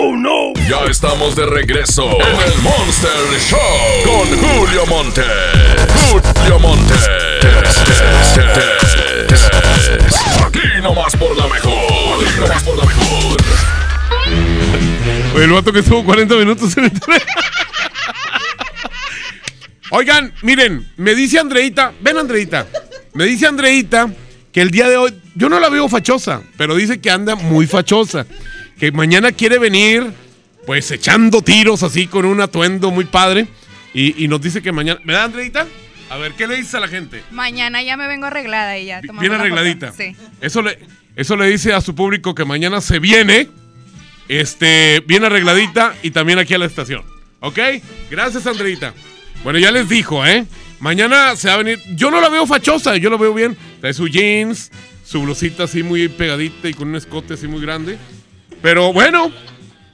¡Oh, no! Ya estamos de regreso en el Monster Show con Julio Monte. Julio Monte. Aquí nomás por la mejor. Aquí nomás por la mejor. Oye, el vato que estuvo 40 minutos en el tren. Oigan, miren, me dice Andreita, ven Andreita, me dice Andreita que el día de hoy, yo no la veo fachosa, pero dice que anda muy fachosa, que mañana quiere venir, pues echando tiros así con un atuendo muy padre, y, y nos dice que mañana, ¿verdad Andreita? A ver, ¿qué le dices a la gente? Mañana ya me vengo arreglada y ya. Bien arregladita. Sí. Eso le, eso le dice a su público que mañana se viene, este, bien arregladita y también aquí a la estación. ¿Ok? Gracias, Andreita. Bueno, ya les dijo, ¿eh? Mañana se va a venir. Yo no la veo fachosa, yo la veo bien. Trae su jeans, su blusita así muy pegadita y con un escote así muy grande. Pero bueno,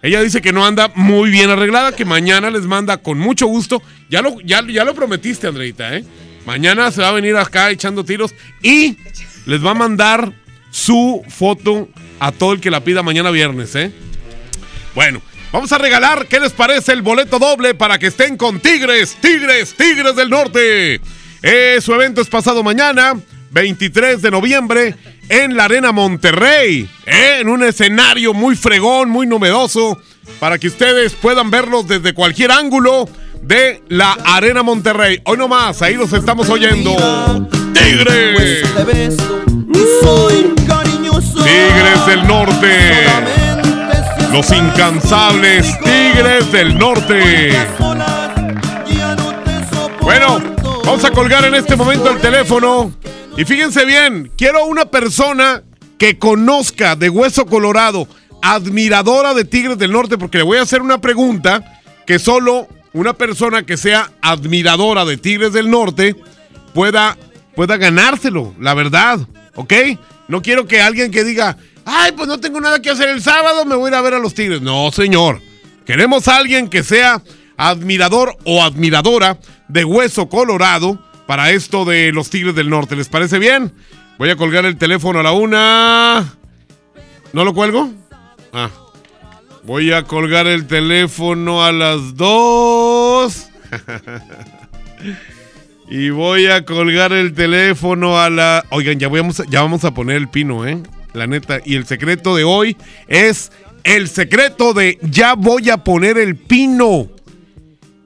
ella dice que no anda muy bien arreglada, que mañana les manda con mucho gusto. Ya lo, ya, ya lo prometiste, Andreita, ¿eh? Mañana se va a venir acá echando tiros y les va a mandar su foto a todo el que la pida mañana viernes, ¿eh? Bueno, vamos a regalar, ¿qué les parece el boleto doble para que estén con Tigres, Tigres, Tigres del Norte? Eh, su evento es pasado mañana, 23 de noviembre, en la Arena Monterrey, eh, en un escenario muy fregón, muy novedoso, para que ustedes puedan verlos desde cualquier ángulo de la Arena Monterrey. Hoy nomás, ahí los estamos oyendo. ¡Tigres! Tigres del Norte. Los incansables Tigres del Norte. Bueno, vamos a colgar en este momento el teléfono. Y fíjense bien, quiero una persona que conozca de Hueso Colorado, admiradora de Tigres del Norte, porque le voy a hacer una pregunta que solo una persona que sea admiradora de Tigres del Norte pueda, pueda ganárselo, la verdad, ¿ok? No quiero que alguien que diga, ay, pues no tengo nada que hacer el sábado, me voy a ir a ver a los Tigres. No, señor. Queremos a alguien que sea admirador o admiradora de Hueso Colorado para esto de los Tigres del Norte. ¿Les parece bien? Voy a colgar el teléfono a la una. ¿No lo cuelgo? Ah. Voy a colgar el teléfono a las dos. y voy a colgar el teléfono a la... Oigan, ya, vamos a, ya vamos a poner el pino, ¿eh? La neta. Y el secreto de hoy es el secreto de ya voy a poner el pino.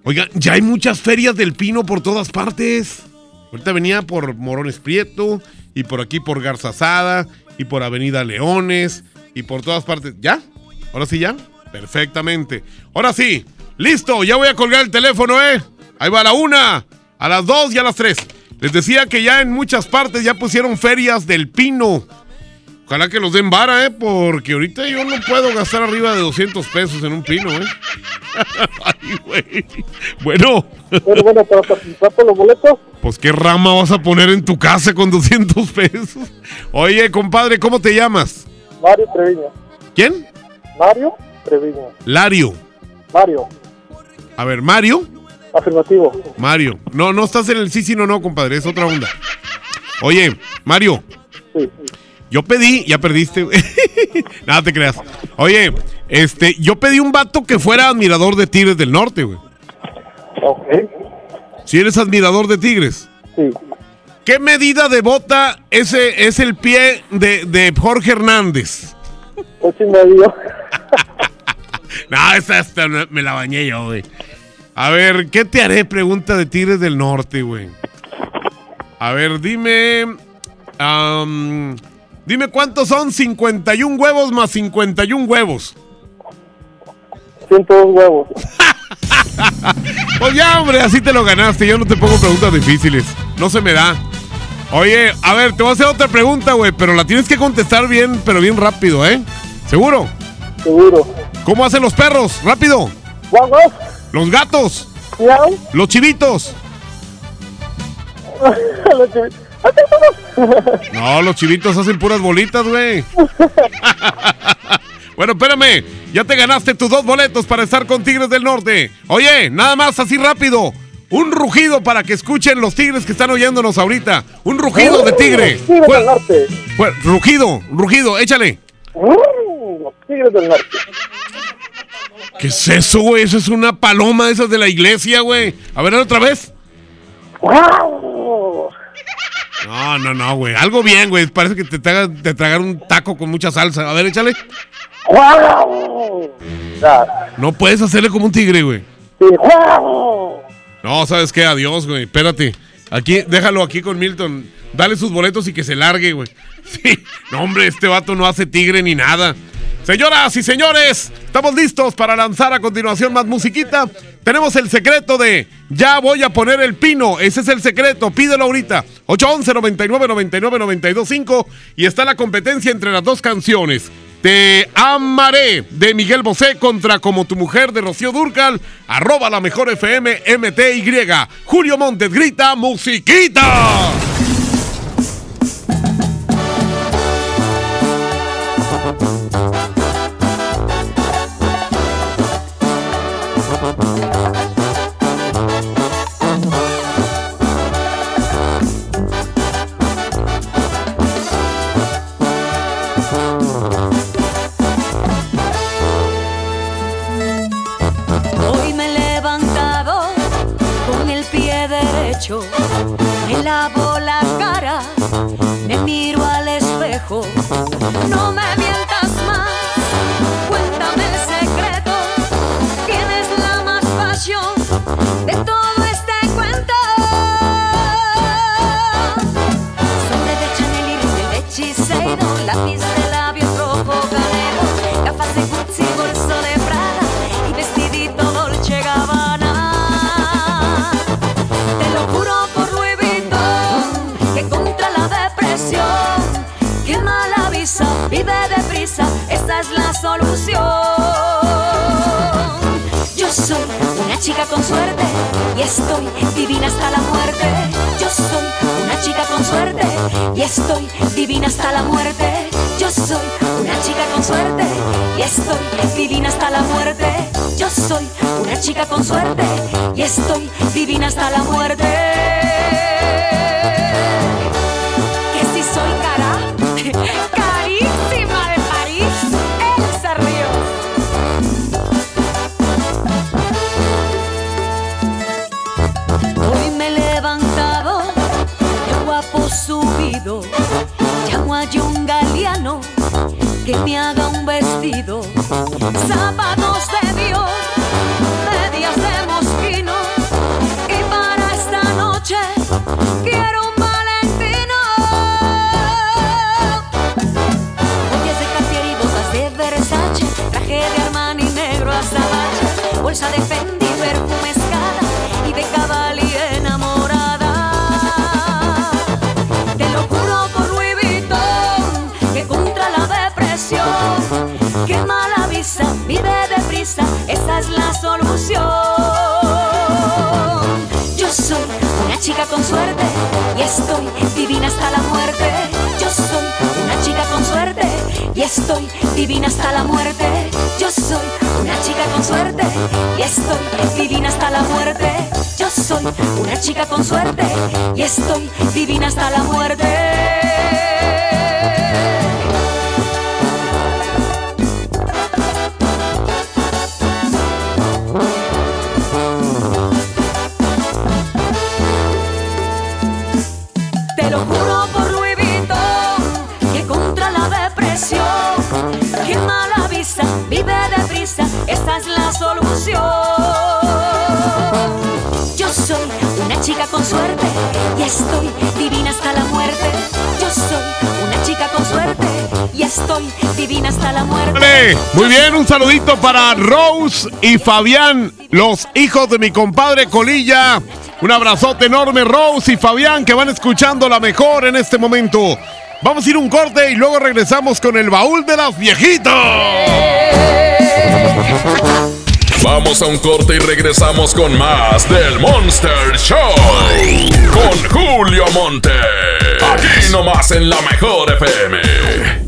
Oigan, ya hay muchas ferias del pino por todas partes. Ahorita venía por Morones Prieto y por aquí por Garzazada y por Avenida Leones y por todas partes. ¿Ya? ¿Ahora sí ya? Perfectamente. Ahora sí, listo, ya voy a colgar el teléfono, ¿eh? Ahí va a la una, a las dos y a las tres. Les decía que ya en muchas partes ya pusieron ferias del pino. Ojalá que los den vara, ¿eh? Porque ahorita yo no puedo gastar arriba de 200 pesos en un pino, ¿eh? Ay, güey. Bueno. Bueno, bueno, para participar por los boletos, Pues qué rama vas a poner en tu casa con 200 pesos. Oye, compadre, ¿cómo te llamas? Mario Treviño. ¿Quién? Mario Treviño. Lario. Mario, A ver, Mario. afirmativo. Mario. No, no estás en el sí, sí, no, no, compadre. Es otra onda. Oye, Mario. Sí. Yo pedí, ya perdiste. güey. Nada te creas. Oye, este, yo pedí un vato que fuera admirador de Tigres del Norte, güey. Ok. Si eres admirador de Tigres. Sí. ¿Qué medida de bota ese es el pie de, de Jorge Hernández? Ocho y medio. No, esa, no- me la bañé yo, güey. A ver, ¿qué te haré? Pregunta de Tigres del Norte, güey. A ver, dime. am, dime cuántos son 51 huevos más 51 huevos. 102 huevos. Pues ya, hombre, así te lo ganaste. Yo no te pongo preguntas difíciles. No se me da. Oye, a ver, te voy a hacer otra pregunta, güey, pero la tienes que contestar bien, pero bien rápido, ¿eh? ¿Seguro? Seguro. ¿Cómo hacen los perros? ¡Rápido! Los gatos. Los chivitos. Los chivi- ¡Aquí estamos! No, los chivitos hacen puras bolitas, güey. bueno, espérame. Ya te ganaste tus dos boletos para estar con Tigres del Norte. Oye, nada más así rápido. Un rugido para que escuchen los tigres que están oyéndonos ahorita. Un rugido de tigre. Tigres del Norte. rugido, rugido, échale. Mm, Los Tigres del Norte. ¿Qué es eso, güey? Eso es una paloma de esas de la iglesia, güey. A ver, otra vez. ¡Wow! No, no, no, güey. Algo bien, güey. Parece que te, traga- te tragaron un taco con mucha salsa. A ver, échale. No puedes hacerle como un tigre, güey. No, ¿sabes qué? Adiós, güey. Espérate. Aquí, déjalo aquí con Milton. Dale sus boletos y que se largue, güey. Sí. No, hombre, este vato no hace tigre ni nada. Señoras y señores, estamos listos para lanzar a continuación más musiquita. Tenemos el secreto de Ya voy a poner el pino. Ese es el secreto. Pídelo ahorita. 811 99 99 925 y está la competencia entre las dos canciones. Te amaré de Miguel Bosé contra Como tu mujer de Rocío Durcal. Arroba la mejor FM MTY. Julio Montes grita musiquita. Para Rose y Fabián, los hijos de mi compadre Colilla. Un abrazote enorme, Rose y Fabián, que van escuchando la mejor en este momento. Vamos a ir un corte y luego regresamos con el baúl de las viejitas. Vamos a un corte y regresamos con más del Monster Show. Con Julio Monte. Aquí nomás en la mejor FM.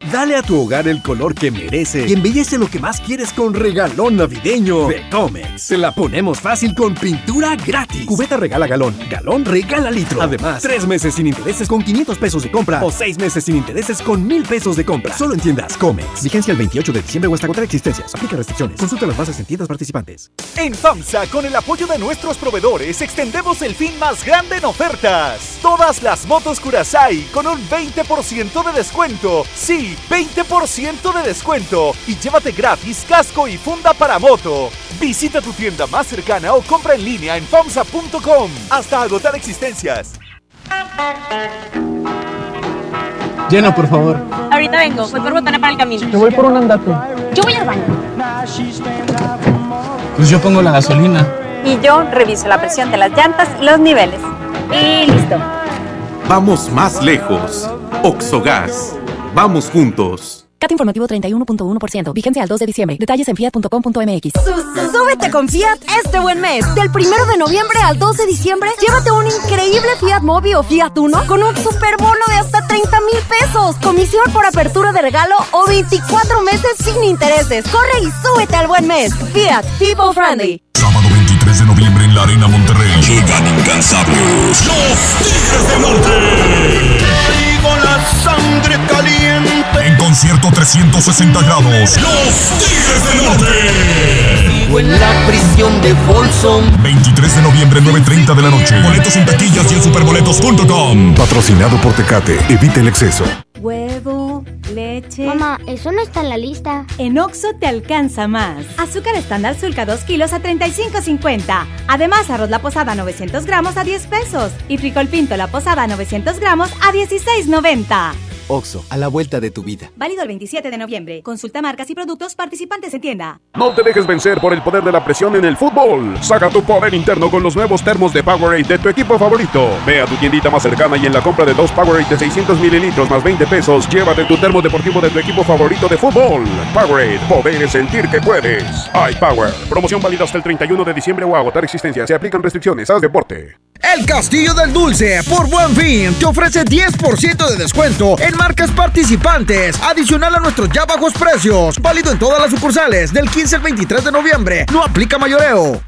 Dale a tu hogar el color que merece y embellece lo que más quieres con regalón navideño de Comex. Se la ponemos fácil con pintura gratis. Cubeta regala galón, galón regala litro. Además, tres meses sin intereses con 500 pesos de compra o seis meses sin intereses con 1000 pesos de compra. Solo en tiendas Comex. Vigencia el 28 de diciembre o hasta agotar existencias. Aplica restricciones. Consulta las bases en tiendas participantes. En FAMSA, con el apoyo de nuestros proveedores, extendemos el fin más grande en ofertas. Todas las motos Curasai con un 20% de descuento. Sí, 20% de descuento. Y llévate gratis casco y funda para moto. Visita tu tienda más cercana o compra en línea en FAMSA.com. Hasta agotar existencias. Llena, por favor. Ahorita vengo, voy por botana para el camino. Yo voy por un andate. Yo voy al baño. Pues yo pongo la gasolina. Y yo reviso la presión de las llantas y los niveles. Y listo. Vamos más lejos. Oxogas. Vamos juntos. CAT informativo 31.1%. Vigencia al 2 de diciembre. Detalles en fiat.com.mx. Súbete con Fiat este buen mes. Del 1 de noviembre al 2 de diciembre, llévate un increíble Fiat Mobi o Fiat Uno con un superbono de hasta 30 mil pesos. Comisión por apertura de regalo o 24 meses sin intereses. Corre y súbete al buen mes. Fiat, people friendly. Sábado 23 de noviembre en la Arena Monterrey. Llegan incansables. Los Tigres del Norte. Traigo la sangre caliente. En concierto 360 grados. Los Tigres del Norte. Vivo en la prisión de Folsom. 23 de noviembre, 9.30 de la noche. Boletos en taquillas y en superboletos.com. Patrocinado por Tecate. Evita el exceso. Huevo, leche. Mamá, eso no está en la lista. En Oxo te alcanza más. Azúcar estándar Sulca 2 kilos a 35.50. Además, arroz la posada 900 gramos a 10 pesos. Y frijol pinto la posada 900 gramos a 16.90. Oxo, a la vuelta de tu vida. Válido el 27 de noviembre. Consulta marcas y productos participantes en tienda. No te dejes vencer por el poder de la presión en el fútbol. Saca tu poder interno con los nuevos termos de Powerade de tu equipo favorito. Ve a tu tiendita más cercana y en la compra de dos Powerade de 600 mililitros más 20 pesos, llévate tu termo deportivo de tu equipo favorito de fútbol. Powerade, poder es sentir que puedes. iPower. Promoción válida hasta el 31 de diciembre o agotar existencia. Se aplican restricciones. Haz deporte. El Castillo del Dulce, por Buen Fin, te ofrece 10% de descuento en marcas participantes, adicional a nuestros ya bajos precios, válido en todas las sucursales del 15 al 23 de noviembre. No aplica mayoreo.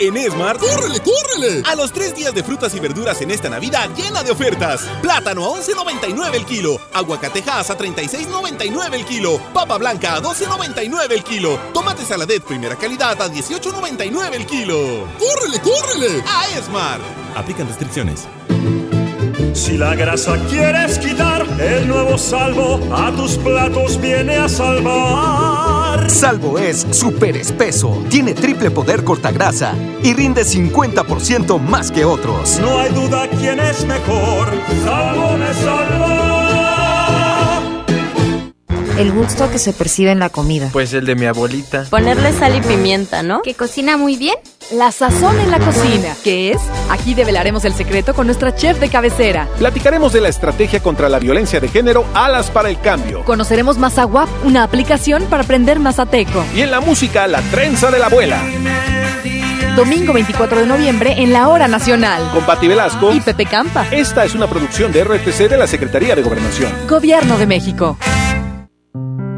En Esmar, ¡córrele, córrele! A los tres días de frutas y verduras en esta Navidad llena de ofertas. Plátano a 11.99 el kilo. Aguacatejas a 36.99 el kilo. Papa blanca a 12.99 el kilo. Tomate saladet primera calidad a 18.99 el kilo. ¡Córrele, córrele! A Esmar. Aplican restricciones. Si la grasa quieres quitar, el nuevo salvo a tus platos viene a salvar. Salvo es súper espeso, tiene triple poder cortagrasa y rinde 50% más que otros. No hay duda quién es mejor. Salvo me salva. El gusto que se percibe en la comida. Pues el de mi abuelita. Ponerle sal y pimienta, ¿no? Que cocina muy bien. La sazón en la cocina. ¿Qué es? Aquí develaremos el secreto con nuestra chef de cabecera. Platicaremos de la estrategia contra la violencia de género Alas para el Cambio. Conoceremos Mazawap, una aplicación para aprender mazateco. Y en la música, La Trenza de la Abuela. Domingo 24 de noviembre en la Hora Nacional. Con Pati Velasco y Pepe Campa. Esta es una producción de RTC de la Secretaría de Gobernación. Gobierno de México.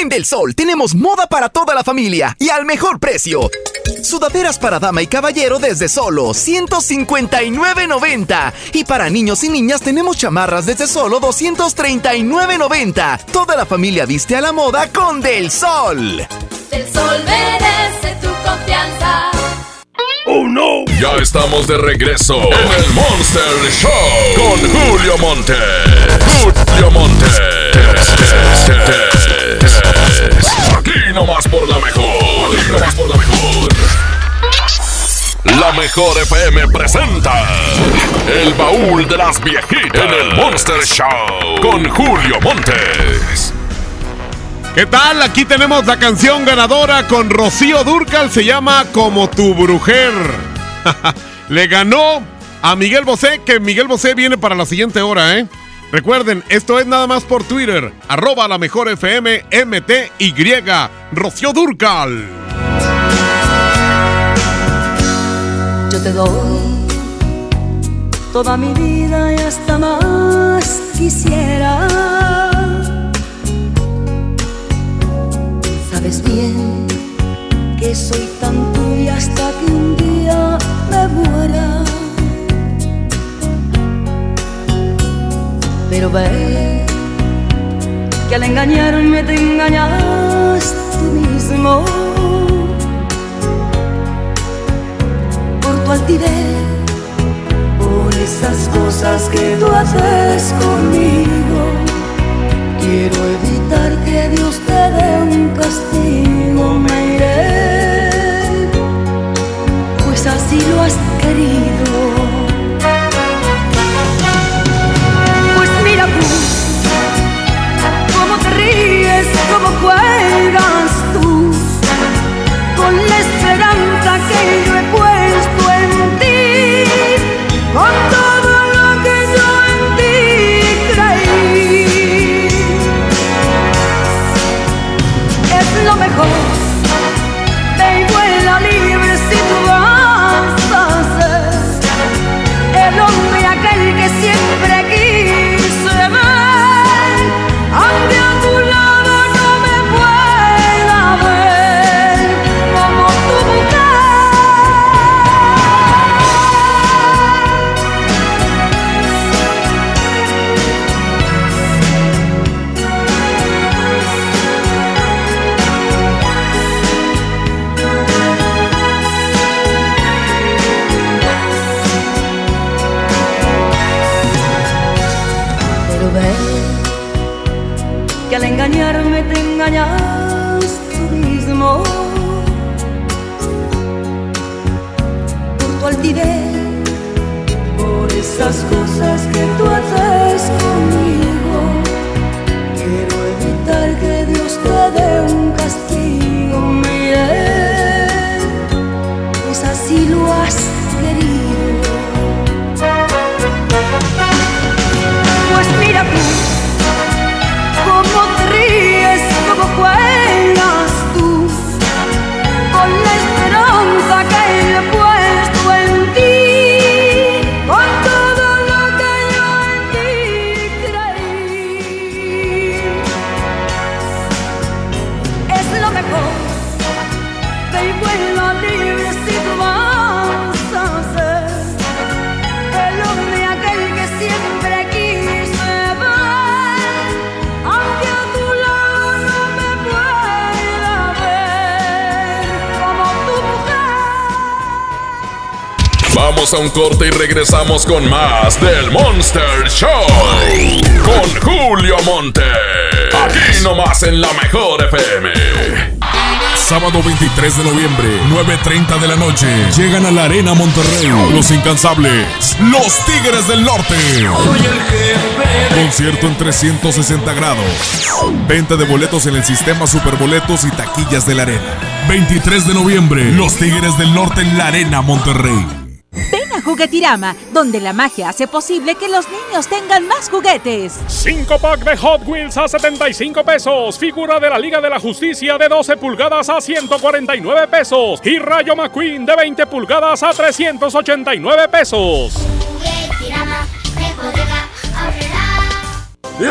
En Del Sol tenemos moda para toda la familia y al mejor precio. Sudaderas para dama y caballero desde solo 159.90. Y para niños y niñas tenemos chamarras desde solo 239.90. Toda la familia viste a la moda con Del Sol. Del Sol merece tu confianza. ¡Oh no! Ya estamos de regreso en el Monster Show con Julio Monte. Julio Monte. Aquí nomás por la mejor. Por la mejor. La mejor FM presenta El baúl de las viejitas en el Monster Show con Julio Montes. ¿Qué tal? Aquí tenemos la canción ganadora con Rocío Durcal. Se llama Como tu brujer. Le ganó a Miguel Bosé, que Miguel Bosé viene para la siguiente hora, ¿eh? Recuerden, esto es nada más por Twitter. Arroba la mejor FM MTY. Rocío Durcal. Yo te doy toda mi vida y hasta más quisiera. Sabes bien que soy tan tuya hasta que un día me muera. Pero ve que al engañarme te engañas tú mismo. Por tu altivez, por esas cosas que tú haces conmigo. Quiero evitar que Dios te dé un castigo, me iré, pues así lo has querido. Vamos a un corte y regresamos con más del Monster Show. Con Julio Monte. Aquí nomás en la mejor FM. Sábado 23 de noviembre, 9.30 de la noche. Llegan a la Arena Monterrey. Los incansables. Los Tigres del Norte. Concierto en 360 grados. Venta de boletos en el sistema Superboletos y taquillas de la Arena. 23 de noviembre, Los Tigres del Norte en la Arena Monterrey. Juguetirama, donde la magia hace posible que los niños tengan más juguetes. 5 pack de Hot Wheels a 75 pesos. Figura de la Liga de la Justicia de 12 pulgadas a 149 pesos. Y Rayo McQueen de 20 pulgadas a 389 pesos.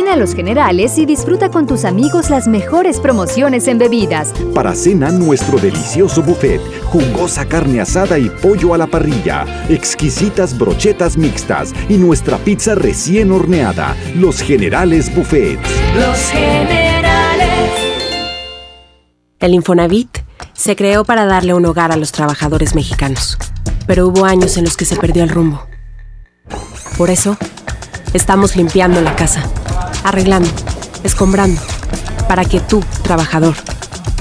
Ven a Los Generales y disfruta con tus amigos las mejores promociones en bebidas. Para cena, nuestro delicioso buffet, jugosa carne asada y pollo a la parrilla, exquisitas brochetas mixtas y nuestra pizza recién horneada. Los Generales Buffet. Los generales. El Infonavit se creó para darle un hogar a los trabajadores mexicanos, pero hubo años en los que se perdió el rumbo. Por eso, estamos limpiando la casa, arreglando, escombrando, para que tú, trabajador,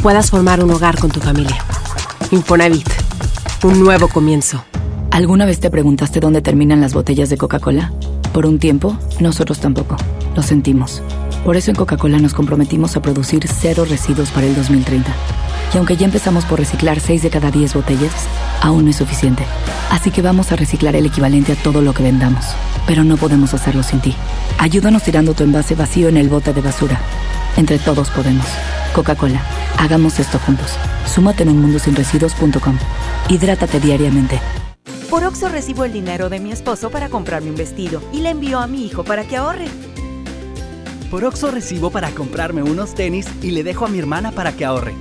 puedas formar un hogar con tu familia. Infonavit, un nuevo comienzo. ¿Alguna vez te preguntaste dónde terminan las botellas de Coca-Cola? Por un tiempo, nosotros tampoco. Lo sentimos. Por eso en Coca-Cola nos comprometimos a producir cero residuos para el 2030. Y aunque ya empezamos por reciclar 6 de cada 10 botellas, aún no es suficiente. Así que vamos a reciclar el equivalente a todo lo que vendamos. Pero no podemos hacerlo sin ti. Ayúdanos tirando tu envase vacío en el bote de basura. Entre todos podemos. Coca-Cola, hagamos esto juntos. Súmate en unmundosinresiduos.com. Hidrátate diariamente. Por Oxo recibo el dinero de mi esposo para comprarme un vestido y le envío a mi hijo para que ahorre. Por Oxo recibo para comprarme unos tenis y le dejo a mi hermana para que ahorre.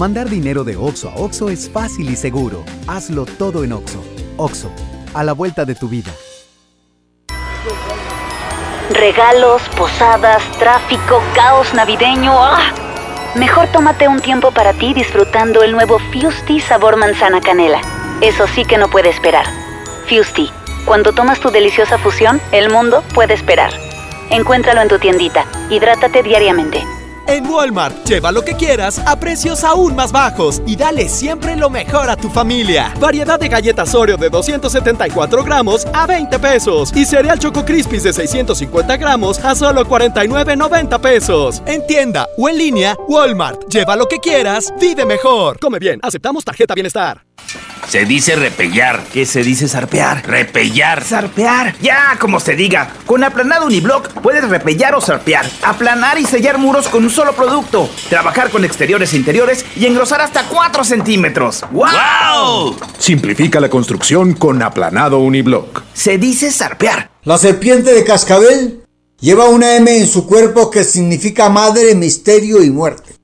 Mandar dinero de Oxo a Oxo es fácil y seguro. Hazlo todo en Oxo. Oxo, a la vuelta de tu vida. Regalos, posadas, tráfico, caos navideño. ¡Ah! Mejor tómate un tiempo para ti disfrutando el nuevo Fusti sabor manzana canela. Eso sí que no puede esperar. Fusti, cuando tomas tu deliciosa fusión, el mundo puede esperar. Encuéntralo en tu tiendita. Hidrátate diariamente. En Walmart, lleva lo que quieras a precios aún más bajos y dale siempre lo mejor a tu familia. Variedad de galletas Oreo de 274 gramos a 20 pesos y cereal Choco Crispies de 650 gramos a solo 49,90 pesos. En tienda o en línea, Walmart, lleva lo que quieras, vive mejor. Come bien, aceptamos tarjeta bienestar. Se dice repellar. ¿Qué se dice zarpear? Repellar. Zarpear. Ya, como se diga. Con aplanado uniblock puedes repellar o zarpear. Aplanar y sellar muros con un solo producto. Trabajar con exteriores e interiores y engrosar hasta 4 centímetros. ¡Wow! Simplifica la construcción con aplanado uniblock. Se dice zarpear. La serpiente de cascabel lleva una M en su cuerpo que significa madre, misterio y muerte.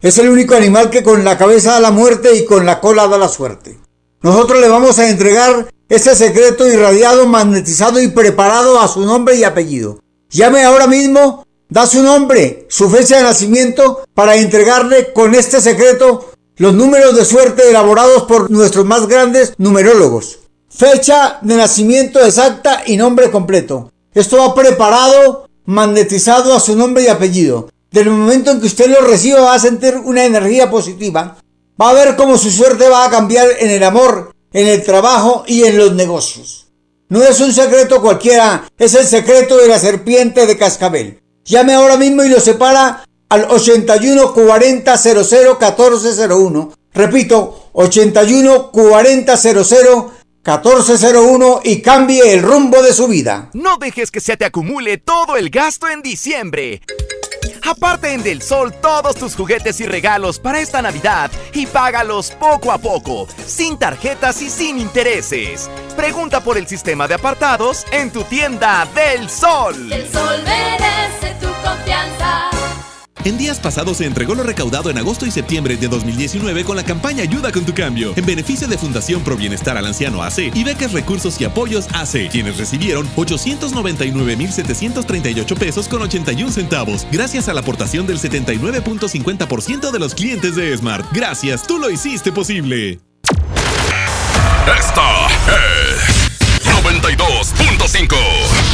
Es el único animal que con la cabeza da la muerte y con la cola da la suerte. Nosotros le vamos a entregar este secreto irradiado, magnetizado y preparado a su nombre y apellido. Llame ahora mismo, da su nombre, su fecha de nacimiento para entregarle con este secreto los números de suerte elaborados por nuestros más grandes numerólogos. Fecha de nacimiento exacta y nombre completo. Esto va preparado, magnetizado a su nombre y apellido. Del momento en que usted lo reciba va a sentir una energía positiva Va a ver cómo su suerte va a cambiar en el amor, en el trabajo y en los negocios. No es un secreto cualquiera, es el secreto de la serpiente de cascabel. Llame ahora mismo y lo separa al 81 40 00 1401. Repito, 81 40 00 1401 y cambie el rumbo de su vida. No dejes que se te acumule todo el gasto en diciembre. Aparte en Del Sol todos tus juguetes y regalos para esta Navidad y págalos poco a poco, sin tarjetas y sin intereses. Pregunta por el sistema de apartados en tu tienda Del Sol. El sol merece tu confianza. En días pasados se entregó lo recaudado en agosto y septiembre de 2019 con la campaña Ayuda con tu cambio, en beneficio de Fundación Pro Bienestar al Anciano AC y becas Recursos y Apoyos AC, quienes recibieron 899.738 pesos con 81 centavos, gracias a la aportación del 79.50% de los clientes de Smart. Gracias, tú lo hiciste posible. Esta es 92.5.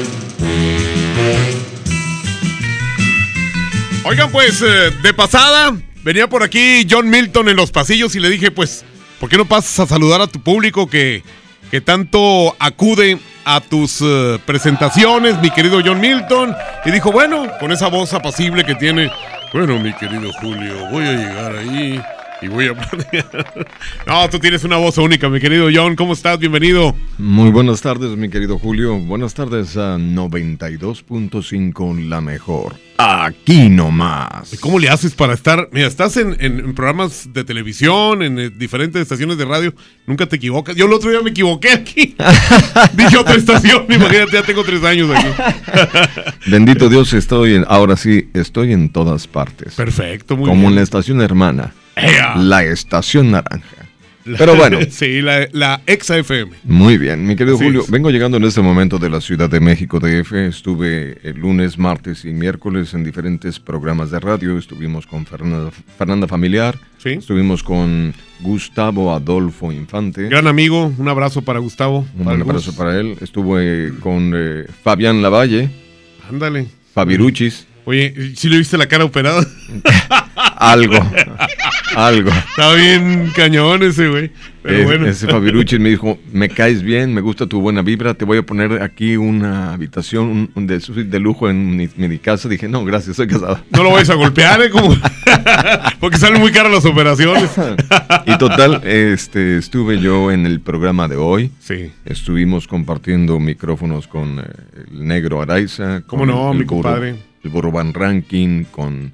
Oigan, pues, eh, de pasada, venía por aquí John Milton en los pasillos y le dije, pues, ¿por qué no pasas a saludar a tu público que, que tanto acude a tus eh, presentaciones, mi querido John Milton? Y dijo, bueno, con esa voz apacible que tiene, bueno, mi querido Julio, voy a llegar ahí y voy a... no, tú tienes una voz única, mi querido John, ¿cómo estás? Bienvenido. Muy buenas tardes, mi querido Julio. Buenas tardes a 92.5 La Mejor. Aquí nomás. ¿Cómo le haces para estar? Mira, estás en, en- en programas de televisión, en eh, diferentes estaciones de radio, nunca te equivocas. Yo el otro día me equivoqué aquí. Dije otra estación, imagínate, ya tengo tres años aquí. Bendito Dios, estoy en, ahora sí, estoy en todas partes. Perfecto, muy Como bien. en la estación hermana. ¡Ea! La estación naranja. Pero bueno. sí, la, la exa FM. Muy bien, mi querido Así Julio, es. vengo llegando en este momento de la Ciudad de México DF. Estuve el lunes, martes y miércoles en diferentes programas de radio. Estuvimos con Fernanda, Fernanda Familiar. Estuvimos con Gustavo Adolfo Infante. Gran amigo, un abrazo para Gustavo. Un para abrazo Gus. para él. Estuve con eh, Fabián Lavalle. Ándale. Fabiruchis. Oye, ¿sí le viste la cara operada? Algo. Algo. Está bien cañón ese, güey. Pero Es- bueno. Ese Fabiruchis me dijo, me caes bien, me gusta tu buena vibra, te voy a poner aquí una habitación un, un de, lujo en mi, mi casa. Dije, no, gracias, soy casado. No lo vayas a golpear, ¿eh? Como... Porque salen muy caras las operaciones. Y total, este, estuve yo en el programa de hoy. Sí. Estuvimos compartiendo micrófonos con eh, el negro Araiza. ¿Cómo no, mi compadre? El Burro Van Ranking, con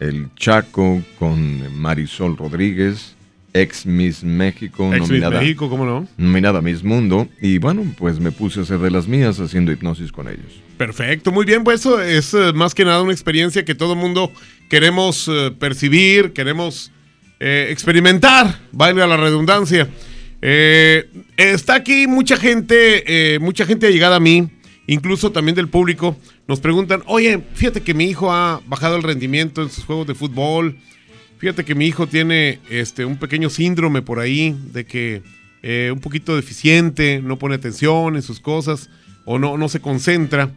el Chaco, con Marisol Rodríguez, ex Miss México, Ex Miss nominada, México, ¿cómo no? nominada Miss Mundo. Y bueno, pues me puse a hacer de las mías haciendo hipnosis con ellos. Perfecto, muy bien, pues eso es eh, más que nada una experiencia que todo mundo queremos eh, percibir, queremos eh, experimentar, valga la redundancia. Eh, está aquí mucha gente, mucha gente llegada a mí, incluso también del público, nos preguntan, oye, fíjate que mi hijo ha bajado el rendimiento en sus juegos de fútbol, fíjate que mi hijo tiene este, un pequeño síndrome por ahí, de que eh, un poquito deficiente, no pone atención en sus cosas o no, no se concentra.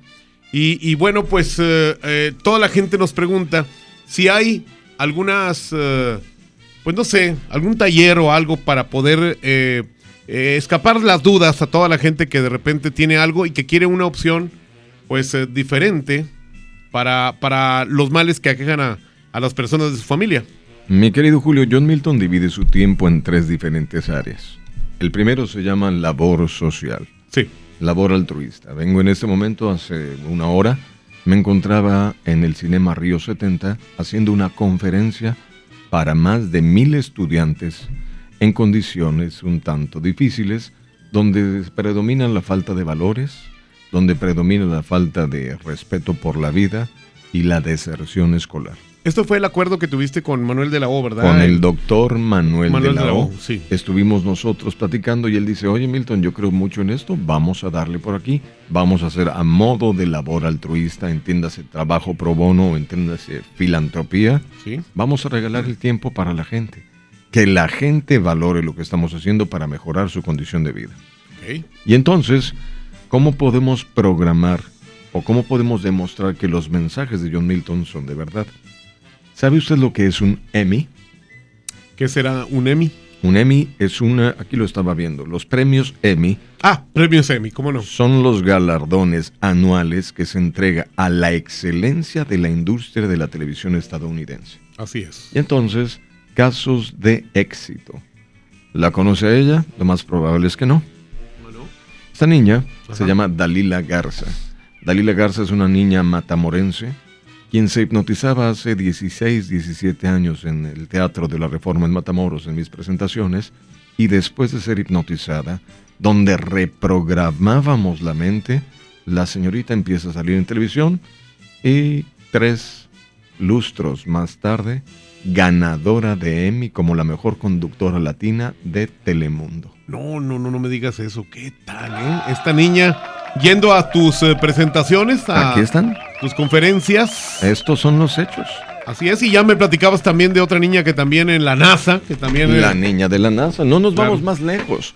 Y, bueno, pues eh, eh, toda la gente nos pregunta si hay algunas, pues no sé, algún taller o algo para poder escapar las dudas a toda la gente que de repente tiene algo y que quiere una opción pues eh, diferente para, para los males que aquejan a, a las personas de su familia. Mi querido Julio, John Milton divide su tiempo en tres diferentes áreas. El primero se llama labor social. Sí. Labor altruista. Vengo en este momento, hace una hora, me encontraba en el Cinema Río 70 haciendo una conferencia para más de mil estudiantes en condiciones un tanto difíciles, donde predomina la falta de valores, donde predomina la falta de respeto por la vida y la deserción escolar. Esto fue el acuerdo que tuviste con Manuel de la O, ¿verdad? Con el doctor Manuel, Manuel de la de la O. Sí. Estuvimos nosotros platicando y él dice, oye Milton, yo creo mucho en esto, vamos a darle por aquí, vamos a hacer a modo de labor altruista, entiéndase trabajo pro bono, entiéndase filantropía, Sí. vamos a regalar el tiempo para la gente, que la gente valore lo que estamos haciendo para mejorar su condición de vida. Ok. Y entonces, ¿cómo podemos programar o cómo podemos demostrar que los mensajes de John Milton son de verdad? ¿Sabe usted lo que es un Emmy? ¿Qué será un Emmy? Un Emmy es una, aquí lo estaba viendo, los premios Emmy. Ah, premios Emmy, ¿cómo no? Son los galardones anuales que se entrega a la excelencia de la industria de la televisión estadounidense. Así es. Y entonces, casos de éxito. ¿La conoce a ella? Lo más probable es que no. Esta niña se llama Dalila Garza. Dalila Garza es una niña matamorense quien se hipnotizaba hace 16, 17 años en el Teatro de la Reforma en Matamoros en mis presentaciones y después de ser hipnotizada, donde reprogramábamos la mente, la señorita empieza a salir en televisión y tres lustros más tarde, ganadora de Emmy como la mejor conductora latina de Telemundo. No, no, no, no me digas eso. ¿Qué tal, eh? Esta niña yendo a tus eh, presentaciones, a Aquí están. tus conferencias. Estos son los hechos. Así es, y ya me platicabas también de otra niña que también en la NASA, que también... La niña de la NASA. No nos vamos más lejos.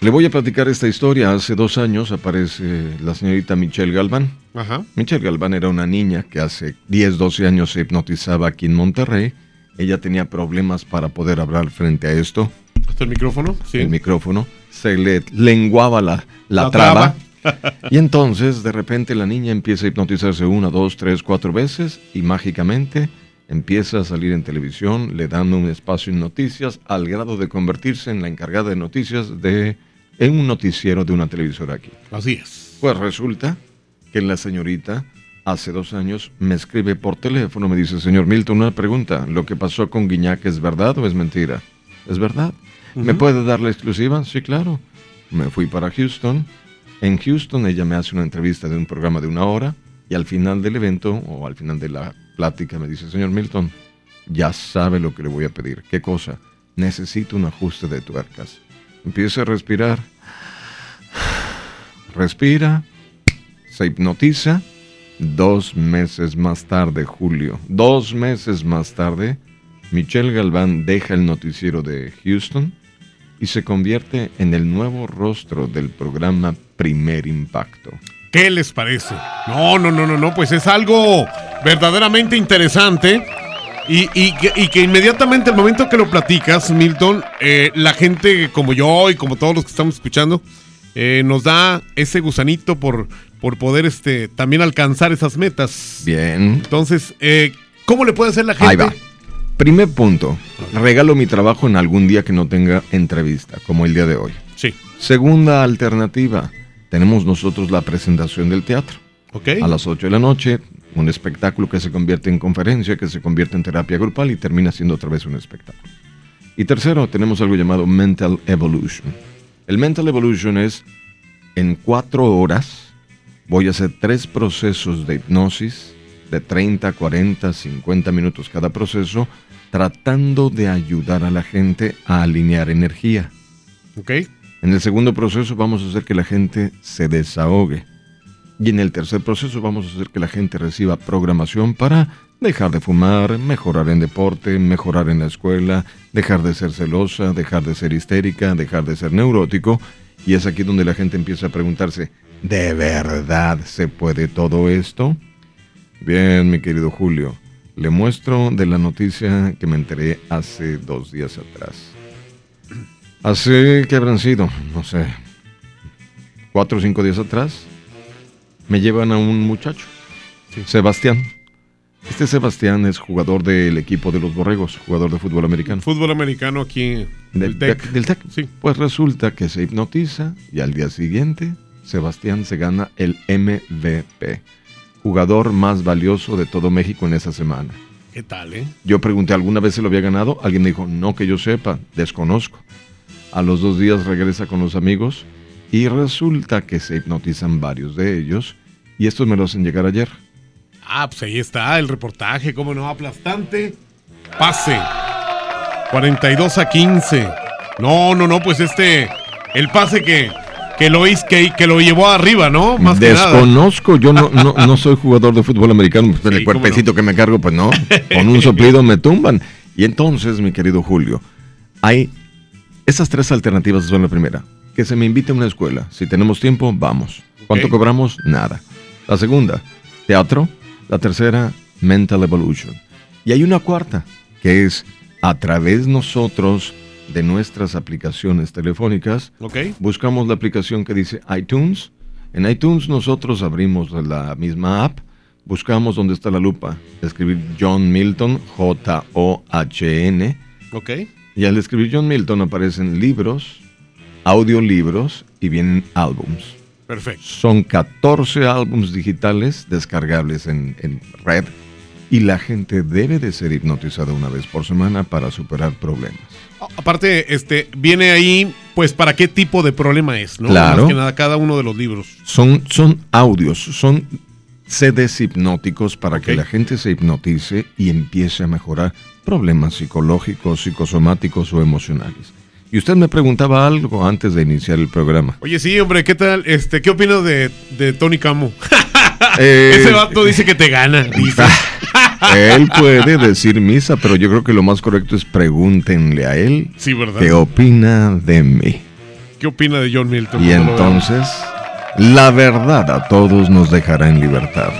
Le voy a platicar esta historia. Hace dos años aparece la señorita Michelle Galván. Ajá. Michelle Galván era una niña que hace 10, 12 años se hipnotizaba aquí en Monterrey. Ella tenía problemas para poder hablar frente a esto. ¿Hasta el micrófono? Sí. El micrófono. Se le lenguaba la, la, La traba. traba. y entonces, de repente, la niña empieza a hipnotizarse una, dos, tres, cuatro veces y mágicamente empieza a salir en televisión, le dan un espacio en noticias al grado de convertirse en la encargada de noticias de en un noticiero de una televisora aquí. Así es. Pues resulta que la señorita hace dos años me escribe por teléfono, me dice, señor Milton, una pregunta, ¿lo que pasó con Guiñac es verdad o es mentira? Es verdad. ¿Me puede dar la exclusiva? Sí, claro. Me fui para Houston. En Houston ella me hace una entrevista de un programa de una hora y al final del evento o al final de la plática me dice, señor Milton, ya sabe lo que le voy a pedir. ¿Qué cosa? Necesito un ajuste de tuercas. Empieza a respirar. Respira. Se hipnotiza. Dos meses más tarde, Julio. Dos meses más tarde, Michelle Galván deja el noticiero de Houston y se convierte en el nuevo rostro del programa Primer Impacto. ¿Qué les parece? No, no, no, no, no, pues es algo verdaderamente interesante. Y, y que- y que inmediatamente al momento que lo platicas, Milton, eh, la gente como yo y como todos los que estamos escuchando, eh, nos da ese gusanito por, por poder este, también alcanzar esas metas. Bien. Entonces, eh, ¿cómo le puede hacer la gente? Ahí va. Primer punto. Regalo mi trabajo en algún día que no tenga entrevista, como el día de hoy. Sí. Segunda alternativa. Tenemos nosotros la presentación del teatro. Ok. A las 8 de la noche, un espectáculo que se convierte en conferencia, que se convierte en terapia grupal y termina siendo otra vez un espectáculo. Y tercero, tenemos algo llamado Mental Evolution. El Mental Evolution es, en cuatro horas, voy a hacer tres procesos de hipnosis de 30, 40, 50 minutos cada proceso, tratando de ayudar a la gente a alinear energía. Ok. En el segundo proceso vamos a hacer que la gente se desahogue. Y en el tercer proceso vamos a hacer que la gente reciba programación para dejar de fumar, mejorar en deporte, mejorar en la escuela, dejar de ser celosa, dejar de ser histérica, dejar de ser neurótico. Y es aquí donde la gente empieza a preguntarse, ¿de verdad se puede todo esto? Bien, mi querido Julio, le muestro de la noticia que me enteré hace dos días atrás. Hace que habrán sido, no sé, cuatro o cinco días atrás, me llevan a un muchacho, Sebastián. Este Sebastián es jugador del equipo de los Borregos, jugador de fútbol americano. Fútbol americano aquí Del TEC. Del TEC. Pues resulta que se hipnotiza y al día siguiente Sebastián se gana el MVP, jugador más valioso de todo México en esa semana. ¿Qué tal, eh? Yo pregunté, ¿alguna vez se lo había ganado? Alguien me dijo, no que yo sepa, desconozco. A los dos días regresa con los amigos y resulta que se hipnotizan varios de ellos y estos me lo hacen llegar ayer. Ah, pues ahí está el reportaje, cómo no, aplastante. Pase. 42 a 15. No, no, no, pues este, el pase que, que lo hizo, que, que lo llevó arriba, ¿no? Más que nada. Desconozco, yo no, no, no soy jugador de fútbol americano, pues el cuerpecito que me cargo, pues no, con un soplido me tumban. Y entonces, mi querido Julio, hay esas tres alternativas son la primera. Que se me invite a una escuela. Si tenemos tiempo, vamos. ¿Cuánto cobramos? Nada. La segunda, teatro. La tercera, mental evolution. Y hay una cuarta, que es a través nosotros de nuestras aplicaciones telefónicas. Ok. Buscamos la aplicación que dice iTunes. En iTunes nosotros abrimos la misma app, buscamos donde está la lupa, escribir John Milton, J-O-H-N. Ok. Y al escribir John Milton aparecen libros, audiolibros y vienen álbums. Perfecto. Son 14 álbums digitales descargables en, en red y la gente debe de ser hipnotizada una vez por semana para superar problemas. Aparte, este, viene ahí, pues, para qué tipo de problema es, ¿no? Claro. Más que nada, cada uno de los libros. Son, son audios, son CDs hipnóticos para que la gente se hipnotice y empiece a mejorar problemas psicológicos, psicosomáticos o emocionales. Y usted me preguntaba algo antes de iniciar el programa. Oye, sí, hombre, ¿qué tal? Este, ¿qué opinas de, de Tony Camo? Eh, Ese vato dice que te gana, dice. Él puede decir misa, pero yo creo que lo más correcto es pregúntenle a él Sí, ¿verdad? qué opina de mí. ¿Qué opina de John Milton? Y entonces, la verdad a todos nos dejará en libertad.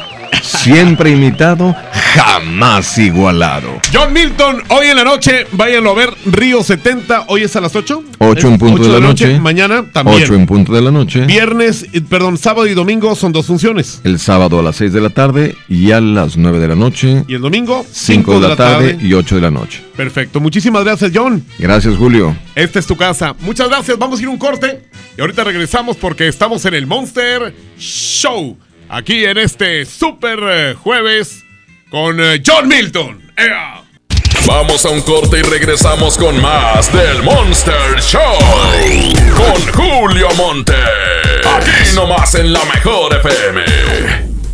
Siempre imitado, jamás igualado. John Milton, hoy en la noche, váyanlo a ver, Río 70, hoy es a las 8. 8 en punto de la noche. Mañana también. 8 en punto de la noche. Viernes, eh, perdón, sábado y domingo son dos funciones. El sábado a las 6 de la tarde y a las 9 de la noche. Y el domingo, 5 de la tarde y 8 de la noche. Perfecto, muchísimas gracias, John. Gracias, Julio. Esta es tu casa. Muchas gracias. Vamos a ir un corte y ahorita regresamos porque estamos en el Monster Show. Aquí en este super eh, jueves con eh, John Milton. ¡Ea! Vamos a un corte y regresamos con más del Monster Show. Con Julio Monte. Aquí nomás en la mejor FM.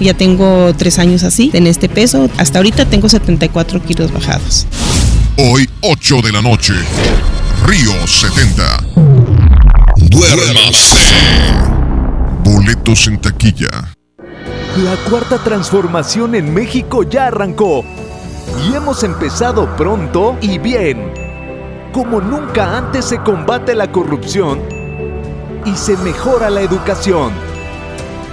Ya tengo tres años así, en este peso. Hasta ahorita tengo 74 kilos bajados. Hoy, 8 de la noche. Río 70. Duérmase. Boletos en taquilla. La cuarta transformación en México ya arrancó. Y hemos empezado pronto y bien. Como nunca antes se combate la corrupción y se mejora la educación.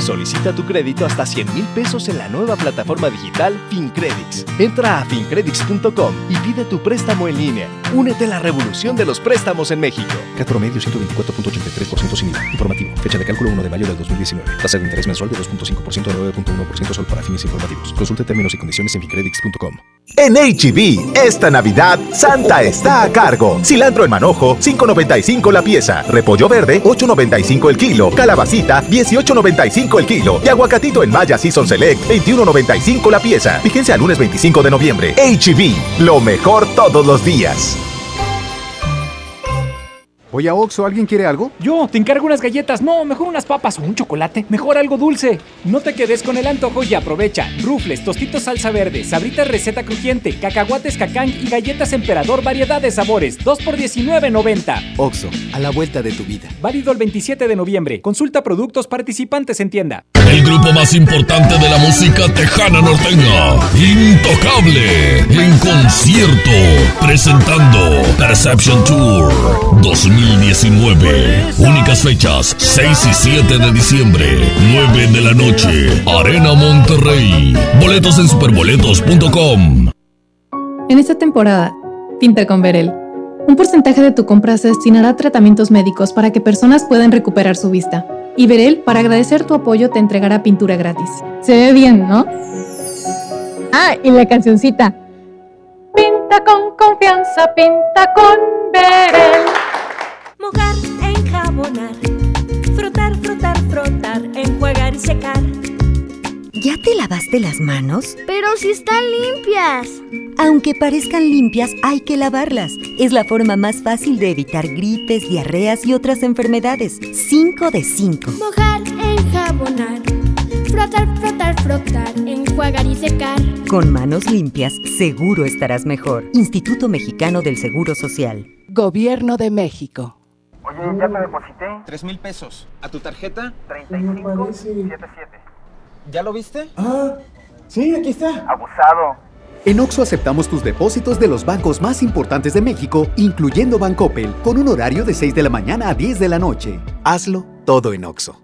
Solicita tu crédito hasta 100 mil pesos en la nueva plataforma digital FinCredits. Entra a fincredits.com y pide tu préstamo en línea. Únete a la revolución de los préstamos en México. CAT promedio 124.83% sin IVA. Informativo. Fecha de cálculo 1 de mayo del 2019. Tasa de interés mensual de 2.5% a 9.1% solo para fines informativos. Consulte términos y condiciones en fincredits.com. En HB, esta Navidad, Santa está a cargo. Cilantro en manojo, 5.95 la pieza. Repollo verde, 8.95 el kilo. Calabacita, 18.95 el kilo. Y aguacatito en Maya Season Select, 21.95 la pieza. Vigencia al lunes 25 de noviembre. HB, lo mejor todos los días. Oye, Oxo, ¿alguien quiere algo? Yo, te encargo unas galletas. No, mejor unas papas o un chocolate. Mejor algo dulce. No te quedes con el antojo y aprovecha. Rufles, tostitos salsa verde, sabritas receta crujiente, cacahuates cacán y galletas emperador variedad de sabores. 2 por 19.90. Oxo, a la vuelta de tu vida. Válido el 27 de noviembre. Consulta productos participantes en tienda. El grupo más importante de la música tejana norteña. Intocable. En concierto. Presentando Perception Tour 2019. Únicas fechas 6 y 7 de diciembre. 9 de la noche. Arena Monterrey. Boletos en superboletos.com. En esta temporada, pinta con Verel. Un porcentaje de tu compra se destinará a tratamientos médicos para que personas puedan recuperar su vista. Y Verel, para agradecer tu apoyo, te entregará pintura gratis. Se ve bien, ¿no? Ah, y la cancioncita. Pinta con confianza, pinta con Verel. Mojar, enjabonar, frotar, frotar, frotar, enjuagar y secar. ¿Ya te lavaste las manos? Pero si están limpias. Aunque parezcan limpias, hay que lavarlas. Es la forma más fácil de evitar gripes, diarreas y otras enfermedades. 5 de 5. Mojar, enjabonar. Frotar, frotar, frotar. Enjuagar y secar. Con manos limpias, seguro estarás mejor. Instituto Mexicano del Seguro Social. Gobierno de México. Oye, ya te deposité. Tres mil pesos. ¿A tu tarjeta? 3577. ¿Ya lo viste? Ah, sí, aquí está. Abusado. En Oxo aceptamos tus depósitos de los bancos más importantes de México, incluyendo Bancoppel, con un horario de 6 de la mañana a 10 de la noche. Hazlo todo en Oxo.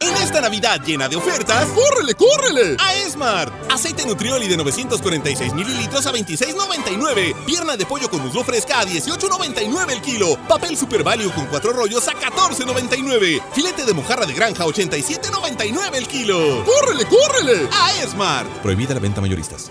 En esta Navidad llena de ofertas, ¡córrele, córrele! A Esmart. Aceite Nutrioli de 946 mililitros a 26.99. Pierna de pollo con muslo fresca a 18.99 el kilo. Papel Super Value con cuatro rollos a 14.99. Filete de mojarra de granja 87.99 el kilo. ¡Córrele, córrele! A Esmart. Prohibida la venta mayoristas.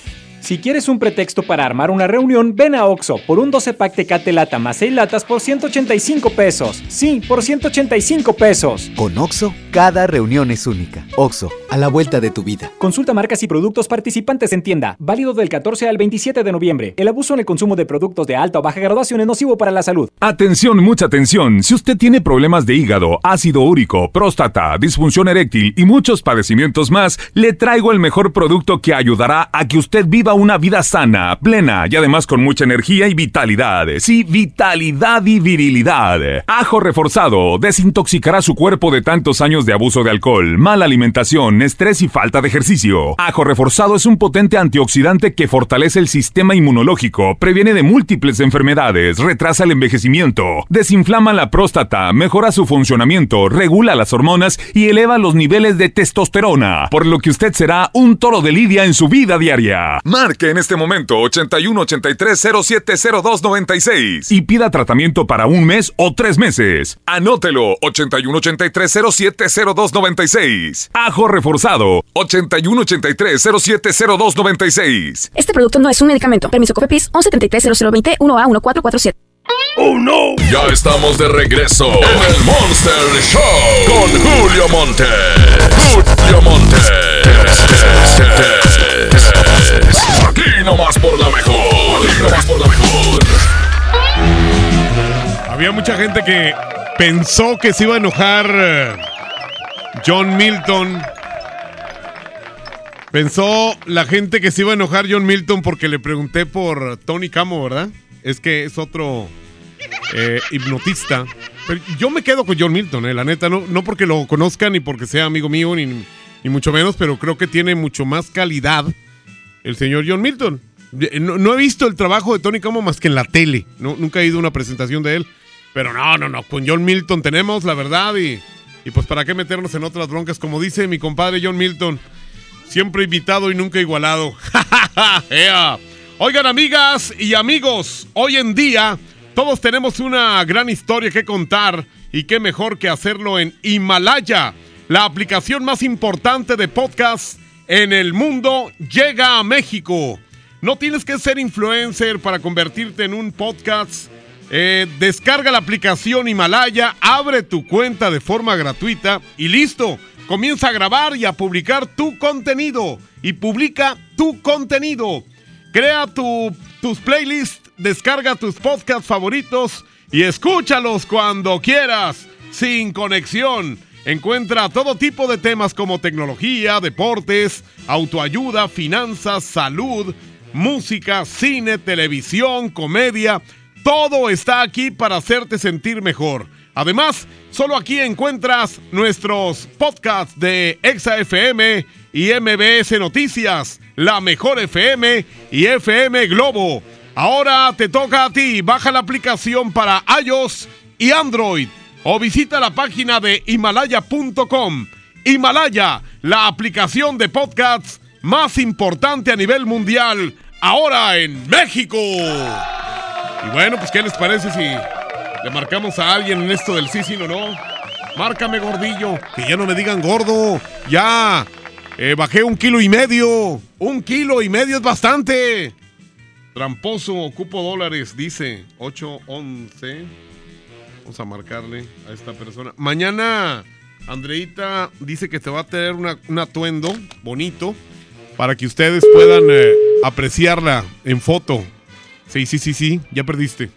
Si quieres un pretexto para armar una reunión, ven a Oxo por un 12 pack Tecate Lata más 6 latas por 185 pesos. Sí, por 185 pesos. Con Oxo, cada reunión es única. Oxo, a la vuelta de tu vida. Consulta marcas y productos participantes en tienda. Válido del 14 al 27 de noviembre. El abuso en el consumo de productos de alta o baja graduación es nocivo para la salud. Atención, mucha atención. Si usted tiene problemas de hígado, ácido úrico, próstata, disfunción eréctil y muchos padecimientos más, le traigo el mejor producto que ayudará a que usted viva una vida sana, plena y además con mucha energía y vitalidad. Sí, vitalidad y virilidad. Ajo reforzado desintoxicará su cuerpo de tantos años de abuso de alcohol, mala alimentación, estrés y falta de ejercicio. Ajo reforzado es un potente antioxidante que fortalece el sistema inmunológico, previene de múltiples enfermedades, retrasa el envejecimiento, desinflama la próstata, mejora su funcionamiento, regula las hormonas y eleva los niveles de testosterona, por lo que usted será un toro de lidia en su vida diaria. Marque en este momento 81 83 07 02 96 y pida tratamiento para un mes o tres meses. Anótelo 81 83 07 02 96. Ajo reforzado 81 83 07 02 96. Este producto no es un medicamento. Permiso COFEPRIS 1133 1A 1447. ¡Oh no! Ya estamos de regreso en el Monster Show con Julio Monte. Julio Monte. Aquí nomás por la mejor. Aquí nomás por la mejor. Había mucha gente que pensó que se iba a enojar eh, John Milton. Pensó la gente que se iba a enojar John Milton porque le pregunté por Tony Camo, ¿verdad? Es que es otro eh, hipnotista. Pero yo me quedo con John Milton, eh, la neta, no, no porque lo conozca ni porque sea amigo mío, ni, ni mucho menos, pero creo que tiene mucho más calidad el señor John Milton. Eh, No, he visto el trabajo de Tony Camo más que en la tele. No, nunca he ido a una presentación de él. Pero no, no, no. Con John Milton tenemos la verdad y, y pues para qué meternos en otras broncas. Como dice mi compadre John Milton, siempre invitado y nunca igualado. Oigan amigas y amigos, hoy en día todos tenemos una gran historia que contar y qué mejor que hacerlo en Himalaya, la aplicación más importante de podcast en el mundo llega a México. No tienes que ser influencer para convertirte en un podcast. Eh, descarga la aplicación Himalaya, abre tu cuenta de forma gratuita y listo. Comienza a grabar y a publicar tu contenido. Y publica tu contenido. Crea tu- tus playlists, descarga tus podcasts favoritos y escúchalos cuando quieras, sin conexión. Encuentra todo tipo de temas como tecnología, deportes, autoayuda, finanzas, salud, música, cine, televisión, comedia. Todo está aquí para hacerte sentir mejor. Además, solo aquí encuentras nuestros podcasts de Exa FM y MBS Noticias, La Mejor FM y FM Globo. Ahora te toca a ti. Baja la aplicación para iOS y Android o visita la página de himalaya.com. Himalaya, la aplicación de podcasts más importante a nivel mundial, ahora en México. Y bueno, pues ¿qué les parece si le marcamos a alguien en esto del sí, sí, no, no? Márcame, gordillo. Que ya no me digan gordo. Ya. Eh, bajé un kilo y medio. Un kilo y medio es bastante. Tramposo, ocupo dólares, dice 811. Vamos a marcarle a esta persona. Mañana, Andreita dice que te va a tener un atuendo bonito para que ustedes puedan eh, apreciarla en foto. Sí, sí, sí, sí, ya perdiste.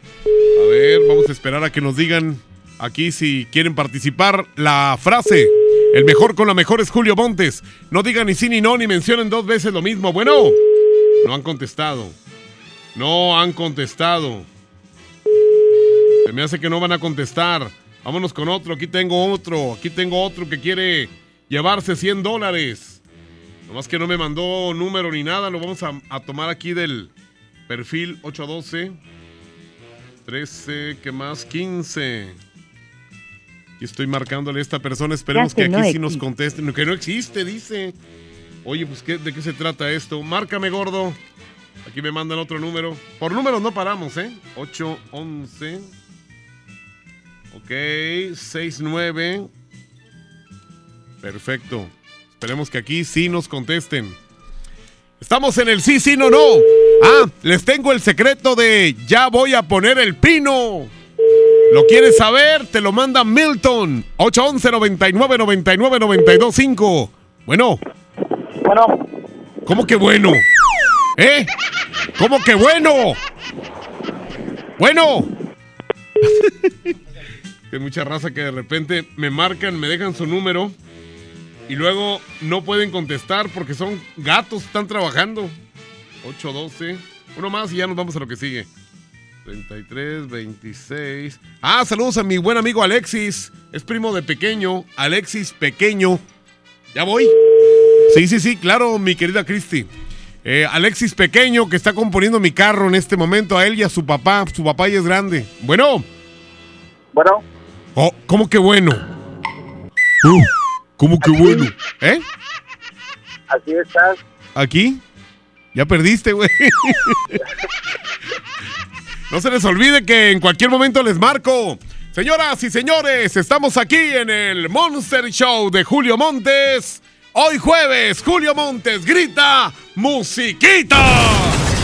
A ver, vamos a esperar a que nos digan aquí si quieren participar. La frase, el mejor con la mejor es Julio Montes. No digan ni sí ni no, ni mencionen dos veces lo mismo. Bueno, no han contestado. No han contestado. Se me hace que no van a contestar. Vámonos con otro. Aquí tengo otro. Aquí tengo otro que quiere llevarse 100 dólares. Nomás que no me mandó número ni nada. Lo vamos a, a tomar aquí del perfil 812. 13, ¿qué más? 15. Y estoy marcándole a esta persona. Esperemos que que aquí no sí nos contesten. Que no existe, dice. Oye, pues ¿qué- ¿de qué se trata esto? Márcame, gordo. Aquí me mandan otro número. Por números no paramos, ¿eh? 811. Ok, 69. Perfecto. Esperemos que aquí sí nos contesten. Estamos en el sí, sí, no, no. Ah, les tengo el secreto de ya voy a poner el pino. ¿Lo quieres saber? Te lo manda Milton. 811 99 99 92 5. Bueno. Bueno. ¿Cómo que bueno? ¿Eh? ¿Cómo que bueno? Bueno. Hay mucha raza que de repente me marcan, me dejan su número y luego no pueden contestar porque son gatos, están trabajando. 812. Uno más y ya nos vamos a lo que sigue. 33, 26. Ah, saludos a mi buen amigo Alexis. Es primo de pequeño. Alexis Pequeño. ¿Ya voy? Sí, sí, sí, claro, mi querida Cristi. Eh, Alexis Pequeño, que está componiendo mi carro en este momento, a él y a su papá. Su papá ya es grande. Bueno. Bueno. Oh, ¿Cómo que bueno? Oh, ¿Cómo que bueno? ¿Eh? Así estás. ¿Aquí? Ya perdiste, güey. No se les olvide que en cualquier momento les marco. Señoras y señores, estamos aquí en el Monster Show de Julio Montes. Hoy jueves, Julio Montes grita musiquita.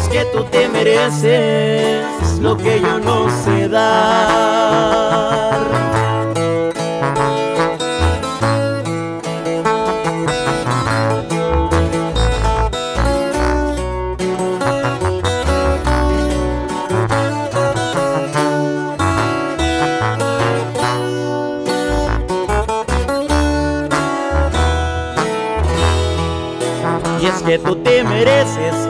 es que tú te mereces lo que yo no sé dar. Y es que tú te mereces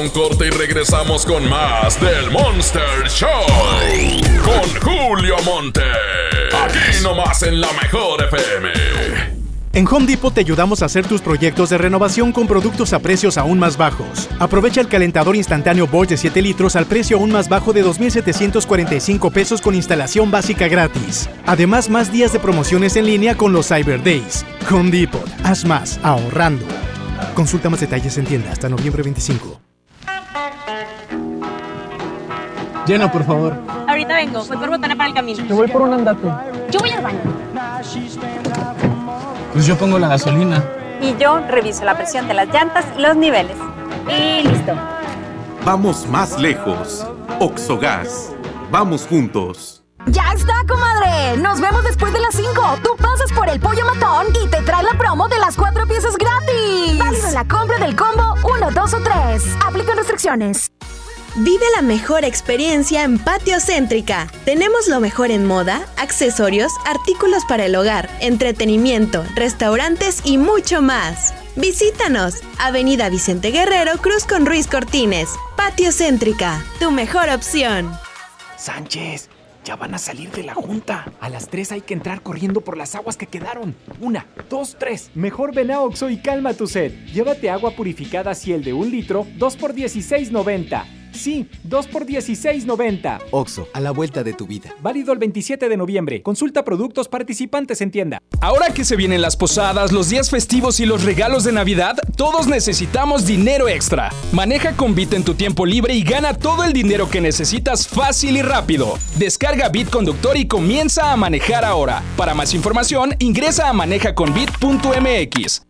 Un corte y regresamos con más del Monster Show. Con Julio Monte. Aquí nomás en la mejor FM. En Home Depot te ayudamos a hacer tus proyectos de renovación con productos a precios aún más bajos. Aprovecha el calentador instantáneo Bosch de 7 litros al precio aún más bajo de 2,745 pesos con instalación básica gratis. Además, más días de promociones en línea con los Cyber Days. Home Depot, haz más, ahorrando. Consulta más detalles en tienda hasta noviembre 25. Llena, por favor. Ahorita vengo, voy por botana para el camino. Yo voy por un andate. Yo voy al baño. Pues yo pongo la gasolina. Y yo reviso la presión de las llantas y los niveles. Y listo. Vamos más lejos. Oxogas. Vamos juntos. ¡Ya está, comadre! Nos vemos después de las 5. Tú pasas por el pollo matón y te trae la promo de las cuatro piezas gratis. Válido en la compra del combo 1, 2 o 3. Aplican restricciones. Vive la mejor experiencia en Patio Céntrica. Tenemos lo mejor en moda, accesorios, artículos para el hogar, entretenimiento, restaurantes y mucho más. Visítanos, Avenida Vicente Guerrero, Cruz con Ruiz Cortines. Patio Céntrica, tu mejor opción. Sánchez, ya van a salir de la junta. A las 3 hay que entrar corriendo por las aguas que quedaron. Una, dos, tres. Mejor ven a Oxo y calma tu sed. Llévate agua purificada Ciel de un litro, 2 por 16.90. Sí, 2 por 16.90. Oxo, a la vuelta de tu vida. Válido el 27 de noviembre. Consulta productos participantes en tienda. Ahora que se vienen las posadas, los días festivos y los regalos de Navidad, todos necesitamos dinero extra. Maneja con Bit en tu tiempo libre y gana todo el dinero que necesitas fácil y rápido. Descarga Bit Conductor y comienza a manejar ahora. Para más información, ingresa a manejaconbit.mx.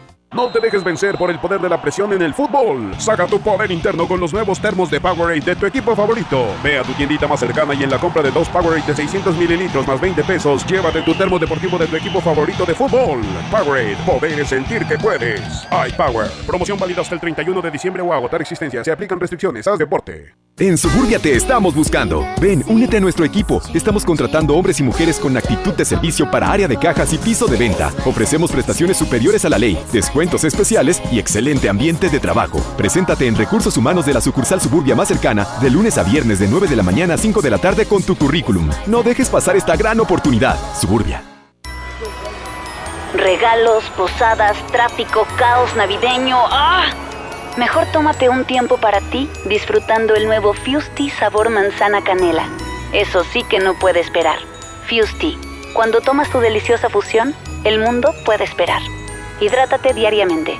No te dejes vencer por el poder de la presión en el fútbol. Saca tu poder interno con los nuevos termos de Powerade de tu equipo favorito. Ve a tu tiendita más cercana y en la compra de dos Powerade de 600 mililitros más 20 pesos, llévate tu termo deportivo de tu equipo favorito de fútbol. Powerade, poder sentir que puedes. iPower. Promoción válida hasta el 31 de diciembre o agotar existencia. Se aplican restricciones. Haz deporte. En Suburbia te estamos buscando. Ven, únete a nuestro equipo. Estamos contratando hombres y mujeres con actitud de servicio para área de cajas y piso de venta. Ofrecemos prestaciones superiores a la ley, descuentos especiales y excelente ambiente de trabajo. Preséntate en Recursos Humanos de la sucursal Suburbia más cercana de lunes a viernes de 9 de la mañana a 5 de la tarde con tu currículum. No dejes pasar esta gran oportunidad. Suburbia. Regalos, posadas, tráfico, caos navideño. ¡Ah! Mejor tómate un tiempo para ti disfrutando el nuevo Fusti sabor manzana canela. Eso sí que no puede esperar. Fusti. Cuando tomas tu deliciosa fusión, el mundo puede esperar. Hidrátate diariamente.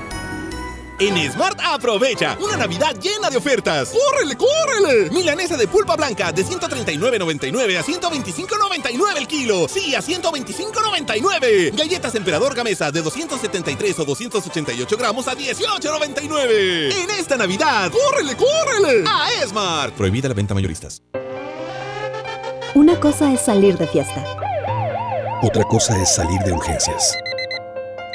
En Smart aprovecha una Navidad llena de ofertas. ¡Córrele, córrele! Milanesa de pulpa blanca de 139.99 a 125.99 el kilo. Sí, a 125.99. Galletas Emperador Gamesa de 273 o 288 gramos a 18.99. En esta Navidad, ¡córrele, córrele! A Smart. Prohibida la venta mayoristas. Una cosa es salir de fiesta. Otra cosa es salir de urgencias.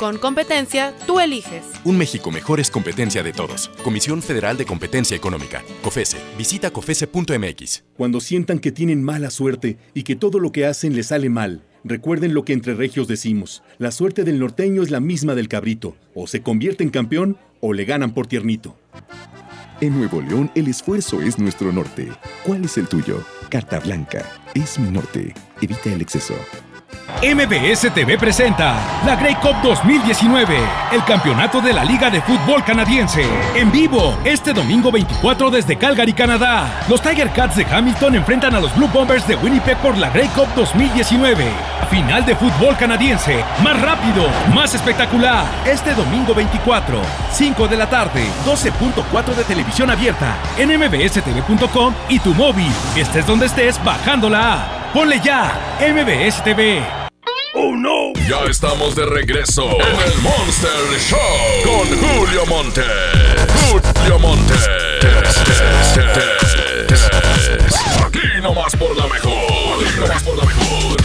Con competencia, tú eliges. Un México mejor es competencia de todos. Comisión Federal de Competencia Económica. COFESE. Visita COFESE.mx. Cuando sientan que tienen mala suerte y que todo lo que hacen les sale mal, recuerden lo que entre regios decimos. La suerte del norteño es la misma del cabrito. O se convierte en campeón o le ganan por tiernito. En Nuevo León el esfuerzo es nuestro norte. ¿Cuál es el tuyo? Carta Blanca. Es mi norte. Evita el exceso. MBS TV presenta la Grey Cup 2019, el campeonato de la Liga de Fútbol Canadiense. En vivo, este domingo 24 desde Calgary, Canadá. Los Tiger Cats de Hamilton enfrentan a los Blue Bombers de Winnipeg por la Grey Cup 2019. Final de fútbol canadiense, más rápido, más espectacular. Este domingo 24, 5 de la tarde, 12.4 de televisión abierta, en mbstv.com y tu móvil. Estés donde estés, bajando la app. Ponle ya, MBS TV. ¡Oh no! Ya estamos de regreso en el Monster Show con Julio Monte. Julio Monte. Aquí nomás por la mejor. Aquí nomás por la mejor.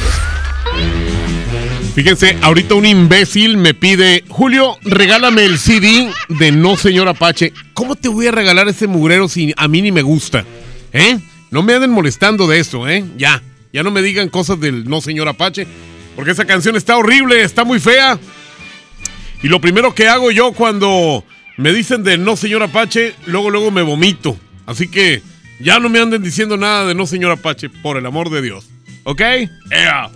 Fíjense, ahorita un imbécil me pide, Julio, regálame el CD de No Señor Apache. ¿Cómo te voy a regalar ese mugrero si a mí ni me gusta? ¿Eh? No me anden molestando de eso, ¿eh? Ya, ya no me digan cosas del No Señor Apache, porque esa canción está horrible, está muy fea. Y lo primero que hago yo cuando me dicen de No Señor Apache, luego, luego me vomito. Así que ya no me anden diciendo nada de No Señor Apache, por el amor de Dios. ¿Ok? ¡Ea!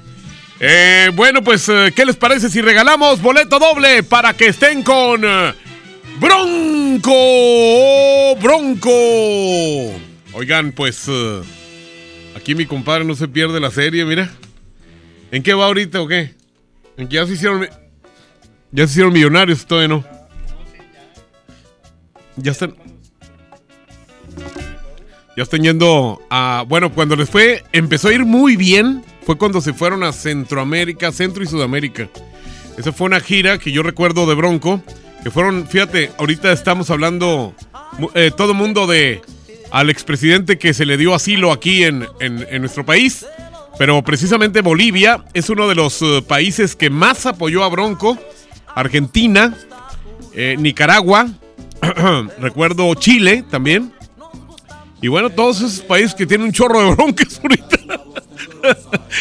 Eh, bueno, pues, eh, ¿qué les parece si regalamos boleto doble para que estén con eh, Bronco? ¡Oh, Bronco. Oigan, pues, eh, aquí mi compadre no se pierde la serie, mira. ¿En qué va ahorita o qué? ¿En que ya se hicieron, ya se hicieron millonarios? Todavía no. Ya están. Ya están yendo a. Bueno, cuando les fue. Empezó a ir muy bien. Fue cuando se fueron a Centroamérica, Centro y Sudamérica. Esa fue una gira que yo recuerdo de Bronco. Que fueron, fíjate, ahorita estamos hablando eh, todo mundo de al expresidente que se le dio asilo aquí en, en- en nuestro país. Pero precisamente Bolivia es uno de los eh, países que más apoyó a Bronco. Argentina, eh, Nicaragua, recuerdo Chile también. Y bueno, todos esos países que tienen un chorro de broncas ahorita.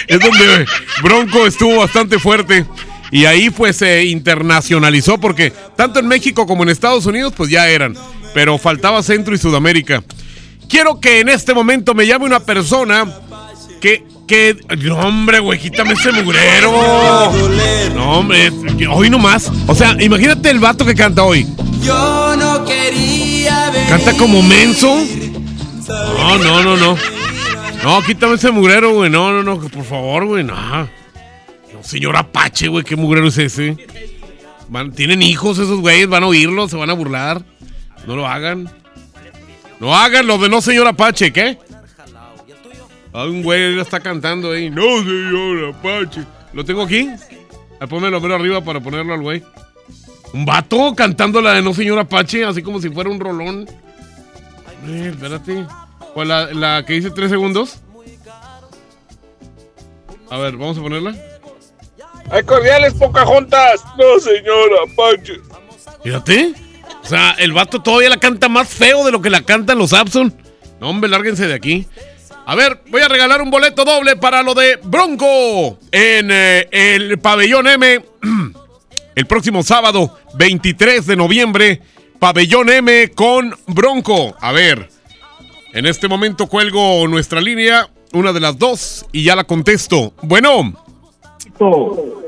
es donde Bronco estuvo bastante fuerte. Y ahí pues se internacionalizó porque tanto en México como en Estados Unidos pues ya eran. Pero faltaba Centro y Sudamérica. Quiero que en este momento me llame una persona que... que no, hombre, güey, quítame ese mugrero. No, hombre, hoy nomás. O sea, imagínate el vato que canta hoy. Yo no quería ver. Canta como menso. No, no, no, no. No, quítame ese mugrero, güey. No, no, no, por favor, güey. No. No, señor Apache, güey, ¿qué mugrero es ese? Van- Tienen hijos esos güeyes, van a oírlo, se van a burlar. No lo hagan. No hagan lo de no, señor Apache, ¿qué? Hay un güey ya está cantando ahí. No, señor Apache. ¿Lo tengo aquí? Ponme el arriba para ponerlo al güey. Un vato cantando la de No Señor Apache, así como si fuera un rolón. Eh, espérate. ¿Cuál la, la que dice tres segundos? A ver, vamos a ponerla. Hay cordiales, Pocahontas. No, señor Apache. Fíjate. O sea, el vato todavía la canta más feo de lo que la cantan los Abson. No, hombre, lárguense de aquí. A ver, voy a regalar un boleto doble para lo de Bronco en eh, el pabellón M. El próximo sábado, 23 de noviembre, pabellón M con Bronco. A ver, en este momento cuelgo nuestra línea, una de las dos, y ya la contesto. Bueno.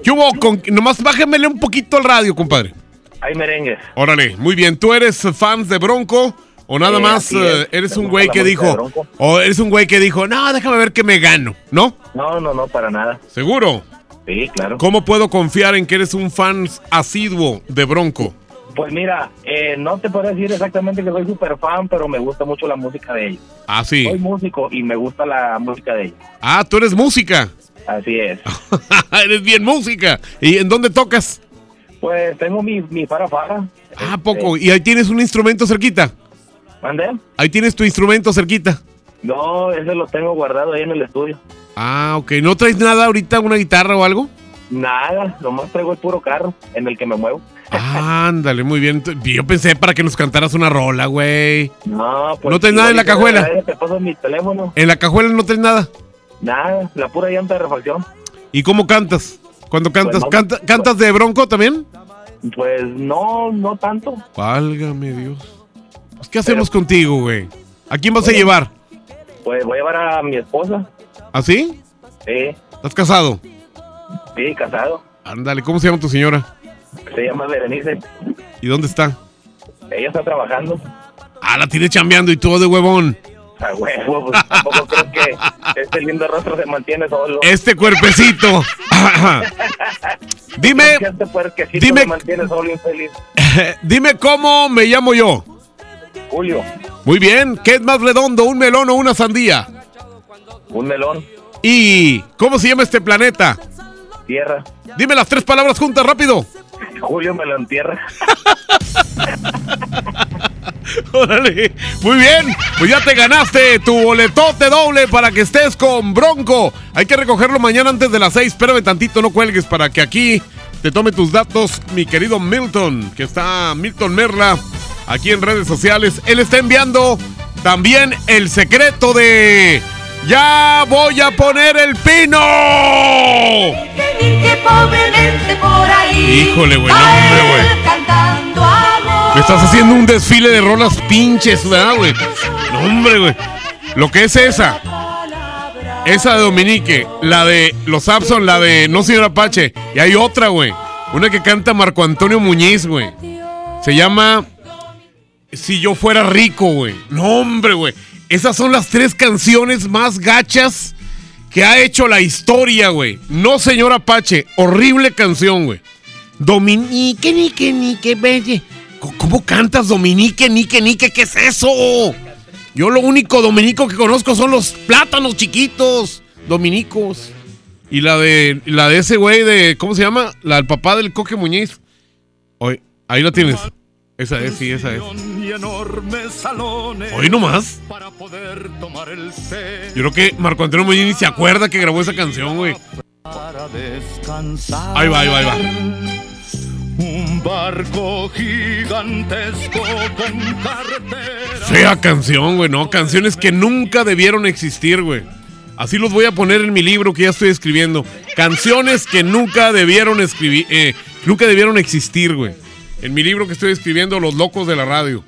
¿Qué hubo? Con- nomás bájenmele un poquito el radio, compadre. Hay merengues. Órale, muy bien. ¿Tú eres fan de Bronco o nada más eh, es. eres un güey que dijo o eres un güey que dijo, "No, déjame ver que me gano", ¿no? No, no, no, para nada. ¿Seguro? Sí, claro. ¿Cómo puedo confiar en que eres un fan asiduo de Bronco? Pues mira, eh, no te puedo decir exactamente que soy súper fan, pero me gusta mucho la música de ellos. Ah, sí. Soy músico y me gusta la música de ellos. Ah, tú eres música. Así es. eres bien música. ¿Y en dónde tocas? Pues tengo mi, mi farafara. Ah, poco. ¿Y ahí tienes un instrumento cerquita? ¿Mandé? Ahí tienes tu instrumento cerquita. No, ese lo tengo guardado ahí en el estudio. Ah, ok. ¿No traes nada ahorita, una guitarra o algo? Nada, nomás traigo el puro carro en el que me muevo. Ándale, muy bien. Yo pensé para que nos cantaras una rola, güey. No, pues. ¿No traes nada en la cajuela? Te paso mi teléfono. En la cajuela no traes nada. Nada, la pura llanta de refacción. ¿Y cómo cantas? Cuando cantas, Pues no. canta- ¿cantas de bronco también? Pues no, no tanto. Válgame Dios. Pues, ¿Qué hacemos contigo, güey? ¿A quién vas a llevar? Pues voy a llevar a mi esposa. ¿Así? Sí, ¿Estás casado? sí, casado. Ándale, ¿cómo se llama tu señora? Se llama Berenice. ¿Y dónde está? Ella está trabajando. Ah, la tiene chambeando y todo de huevón. A huevo, pues tampoco creo que este lindo rostro se mantiene solo. Este cuerpecito. Dime, este dime- se mantiene solo infeliz. dime cómo me llamo yo. Julio, Muy bien, ¿qué es más redondo, un melón o una sandía? un melón, ¿Y cómo se llama este planeta? tierra. Dime las tres palabras juntas, rápido. Julio melón tierra. Órale, muy bien. Pues ya te ganaste tu boletote doble para que estés con Bronco. Hay que recogerlo mañana antes de las seis. Espérame tantito, no cuelgues para que aquí te tome tus datos, mi querido Milton, que está Milton Merla aquí en redes sociales. Él está enviando también el secreto de Ya voy a poner el pino. Híjole, güey, no, hombre, güey. Me estás haciendo un desfile de rolas pinches, ¿verdad, güey? No, hombre, güey. Lo que es esa. Esa de Dominique, la de los Abson, la de No Señor Apache. Y hay otra, güey. Una que canta Marco Antonio Muñiz, güey. Se llama Si yo fuera rico, güey. No, hombre, güey. Esas son las tres canciones más gachas que ha hecho la historia, güey. No Señor Apache. Horrible canción, güey. Dominique, nique, nique, belle. ¿Cómo cantas Dominique, nique, nique? ¿Qué es eso? Yo lo único dominico que conozco son los plátanos chiquitos. Dominicos. Y la de la de ese güey de. ¿Cómo se llama? La del papá del Coque Muñiz. Oye, ahí la tienes. Esa es, sí, esa es. y enormes salones Hoy nomás. para poder tomar el té Yo creo que Marco Antonio Muñiz ni se acuerda que grabó esa canción, güey. para descansar. Ahí va, ahí va, ahí va. Un barco gigantesco con carretera. Fea canción, güey, no. Canciones que nunca debieron existir, güey. Así los voy a poner en mi libro que ya estoy escribiendo. Canciones que nunca debieron escribir, eh, nunca debieron existir, güey. En mi libro que estoy escribiendo, Los Locos de la Radio.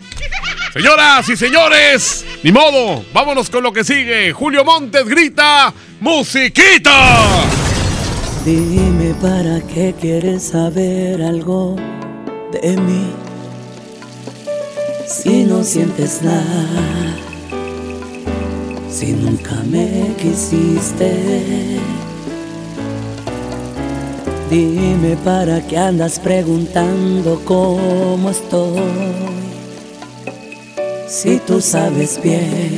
Señoras y señores, ni modo, vámonos con lo que sigue. Julio Montes grita, musiquita. Dime para qué quieres saber algo de mí. Si no sientes nada, si nunca me quisiste. Dime para qué andas preguntando cómo estoy. Si tú sabes bien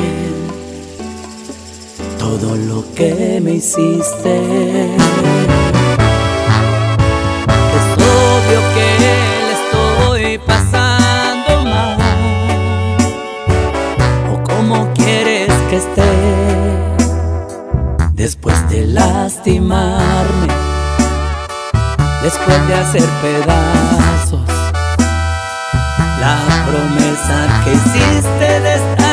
todo lo que me hiciste. Es obvio que le estoy pasando mal. ¿O cómo quieres que esté después de lastimarme? Después de hacer pedazos. La promesa que hiciste de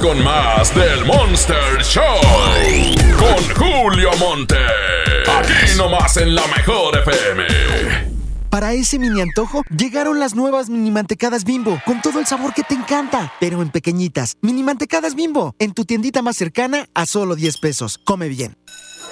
con más del Monster Show. Con Julio Monte. Aquí nomás en la mejor FM. Para ese mini antojo, llegaron las nuevas mini mantecadas bimbo, con todo el sabor que te encanta, pero en pequeñitas. Mini mantecadas bimbo, en tu tiendita más cercana a solo 10 pesos. Come bien.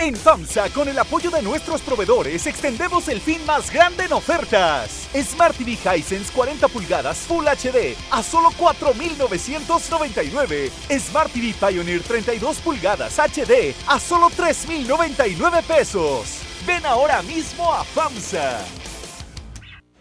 En FAMSA, con el apoyo de nuestros proveedores, extendemos el fin más grande en ofertas. Smart TV Hisense 40 pulgadas Full HD a solo 4.999. Smart TV Pioneer 32 pulgadas HD a solo 3.099 pesos. Ven ahora mismo a FAMSA.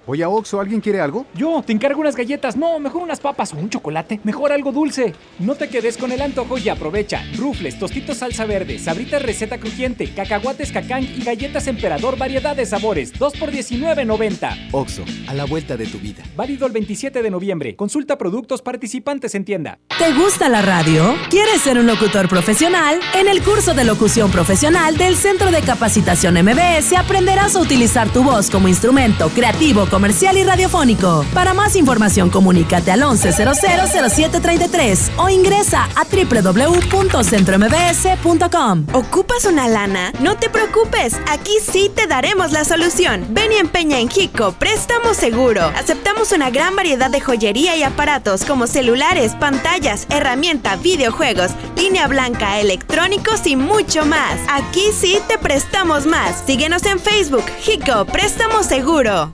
Oye, Oxo, ¿alguien quiere algo? Yo, te encargo unas galletas. No, mejor unas papas o un chocolate. Mejor algo dulce. No te quedes con el antojo y aprovecha. Rufles, tostitos salsa verde, sabritas receta crujiente, cacahuates cacán y galletas emperador variedad de sabores. 2 por 19.90. Oxo, a la vuelta de tu vida. Válido el 27 de noviembre. Consulta productos participantes en tienda. ¿Te gusta la radio? ¿Quieres ser un locutor profesional? En el curso de locución profesional del Centro de Capacitación MBS aprenderás a utilizar tu voz como instrumento creativo, comercial y radiofónico. Para más información, comunícate al 11000733 o ingresa a www.centrombs.com. ¿Ocupas una lana? No te preocupes, aquí sí te daremos la solución. Ven y empeña en Hico Préstamo Seguro. Aceptamos una gran variedad de joyería y aparatos como celulares, pantallas, herramienta, videojuegos, línea blanca, electrónicos y mucho más. Aquí sí te prestamos más. Síguenos en Facebook, Hico Préstamo Seguro.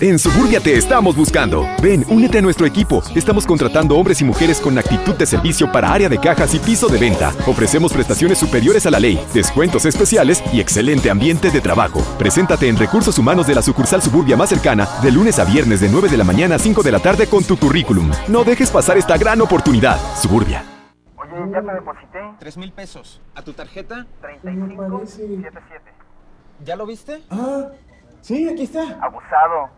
En Suburbia te estamos buscando. Ven, únete a nuestro equipo. Estamos contratando hombres y mujeres con actitud de servicio para área de cajas y piso de venta. Ofrecemos prestaciones superiores a la ley, descuentos especiales y excelente ambiente de trabajo. Preséntate en Recursos Humanos de la sucursal Suburbia más cercana de lunes a viernes de 9 de la mañana a 5 de la tarde con tu currículum. No dejes pasar esta gran oportunidad. Suburbia. Oye, ya te deposité. Tres mil pesos. ¿A tu tarjeta? 3577. ¿Ya lo viste? Ah, sí, aquí está. Abusado.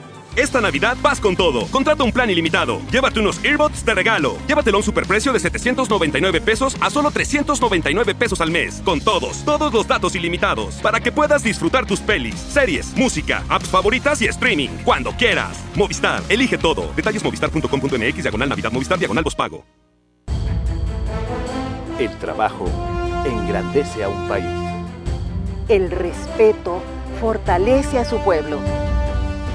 Esta Navidad vas con todo. Contrata un plan ilimitado. Llévate unos earbuds de regalo. Llévatelo a un superprecio de 799 pesos a solo 399 pesos al mes. Con todos, todos los datos ilimitados. Para que puedas disfrutar tus pelis, series, música, apps favoritas y streaming. Cuando quieras. Movistar, elige todo. Detalles movistar.com.mx, diagonal Navidad, Movistar, diagonal pago. El trabajo engrandece a un país. El respeto fortalece a su pueblo.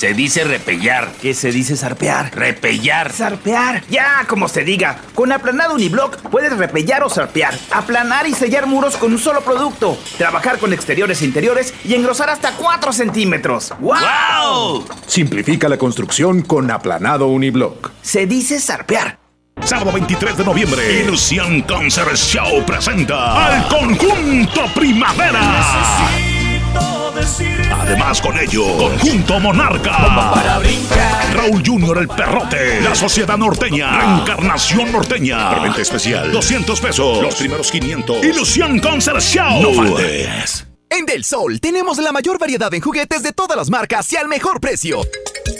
Se dice repellar. ¿Qué se dice zarpear? Repellar. Zarpear. Ya, como se diga. Con aplanado uniblock puedes repellar o zarpear. Aplanar y sellar muros con un solo producto. Trabajar con exteriores e interiores y engrosar hasta 4 centímetros. ¡Wow! Simplifica la construcción con aplanado uniblock. Se dice zarpear. Sábado 23 de noviembre, Ilusión Concert Show presenta al conjunto Primavera. Además con ello, Conjunto Monarca. Raúl Junior el Perrote. La Sociedad Norteña. Reencarnación Norteña. Preventa especial. 200 pesos. Los primeros 500. Ilusión Concert Show. No faltes. En Del Sol tenemos la mayor variedad en juguetes de todas las marcas y al mejor precio.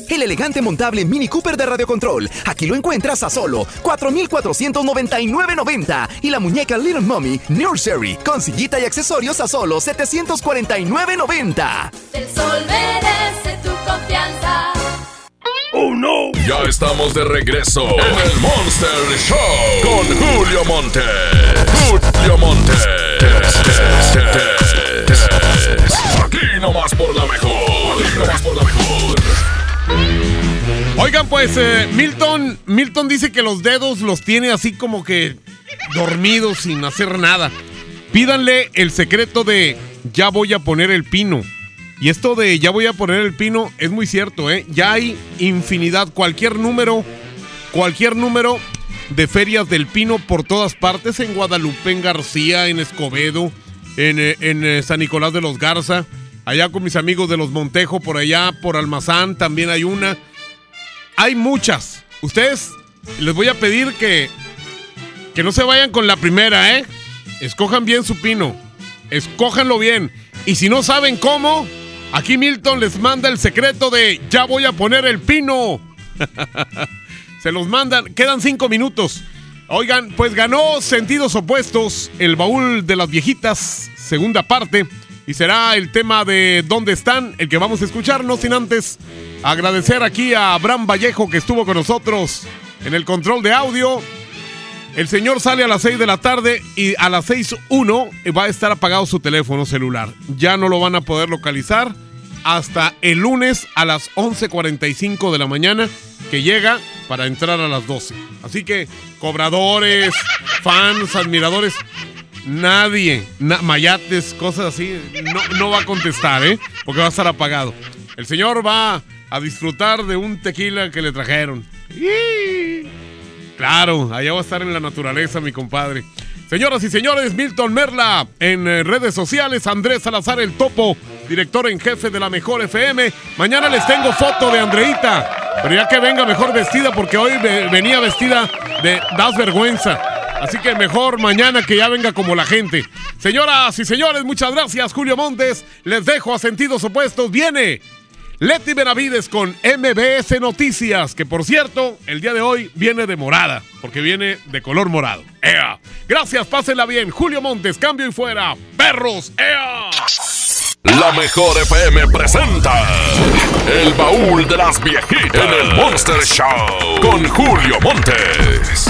El elegante montable Mini Cooper de Radio Control. Aquí lo encuentras a solo 4,499.90. Y la muñeca Little Mommy Nursery con sillita y accesorios a solo 749.90. El sol merece tu confianza. ¡Oh no! Ya estamos de regreso en el Monster Show con Julio Monte. Julio Monte. Aquí nomás por la mejor. Aquí nomás por la mejor. Oigan, pues eh, Milton, Milton dice que los dedos los tiene así como que dormidos sin hacer nada. Pídanle el secreto de ya voy a poner el pino. Y esto de ya voy a poner el pino es muy cierto, ¿eh? Ya hay infinidad, cualquier número, cualquier número de ferias del pino por todas partes, en Guadalupe, en García, en Escobedo, en, eh, eh, San Nicolás de los Garza, allá con mis amigos de los Montejo, por allá, por Almazán también hay una. Hay muchas. Ustedes les voy a pedir que, que no se vayan con la primera, ¿eh? Escojan bien su pino. Escójanlo bien. Y si no saben cómo, aquí Milton les manda el secreto de ya voy a poner el pino. se los mandan. Quedan cinco minutos. Oigan, pues ganó Sentidos Opuestos, el baúl de las viejitas, segunda parte. Y será el tema de dónde están, el que vamos a escuchar, no sin antes agradecer aquí a Abraham Vallejo que estuvo con nosotros en el control de audio. El señor sale a las 6 de la tarde y a las 6.1 va a estar apagado su teléfono celular. Ya no lo van a poder localizar hasta el lunes a las 11.45 de la mañana que llega para entrar a las 12. Así que cobradores, fans, admiradores, nadie, mayates, cosas así, no, no va a contestar, ¿eh? Porque va a estar apagado. El señor va a disfrutar de un tequila que le trajeron. Claro, allá va a estar en la naturaleza, mi compadre. Señoras y señores, Milton Merla en eh, redes sociales, Andrés Salazar el Topo, director en jefe de la Mejor FM. Mañana les tengo foto de Andreita, pero ya que venga mejor vestida porque hoy venía vestida de das vergüenza. Así que mejor mañana que ya venga como la gente. Señoras y señores, muchas gracias, Julio Montes. Les dejo a sentidos opuestos. Viene Leti Benavides con MBS Noticias, que por cierto, el día de hoy viene de morada, porque viene de color morado. ¡Ea! Gracias, pásenla bien. Julio Montes, cambio y fuera. ¡Perros! ¡Ea! La mejor FM presenta El baúl de las viejitas en el Monster Show con Julio Montes.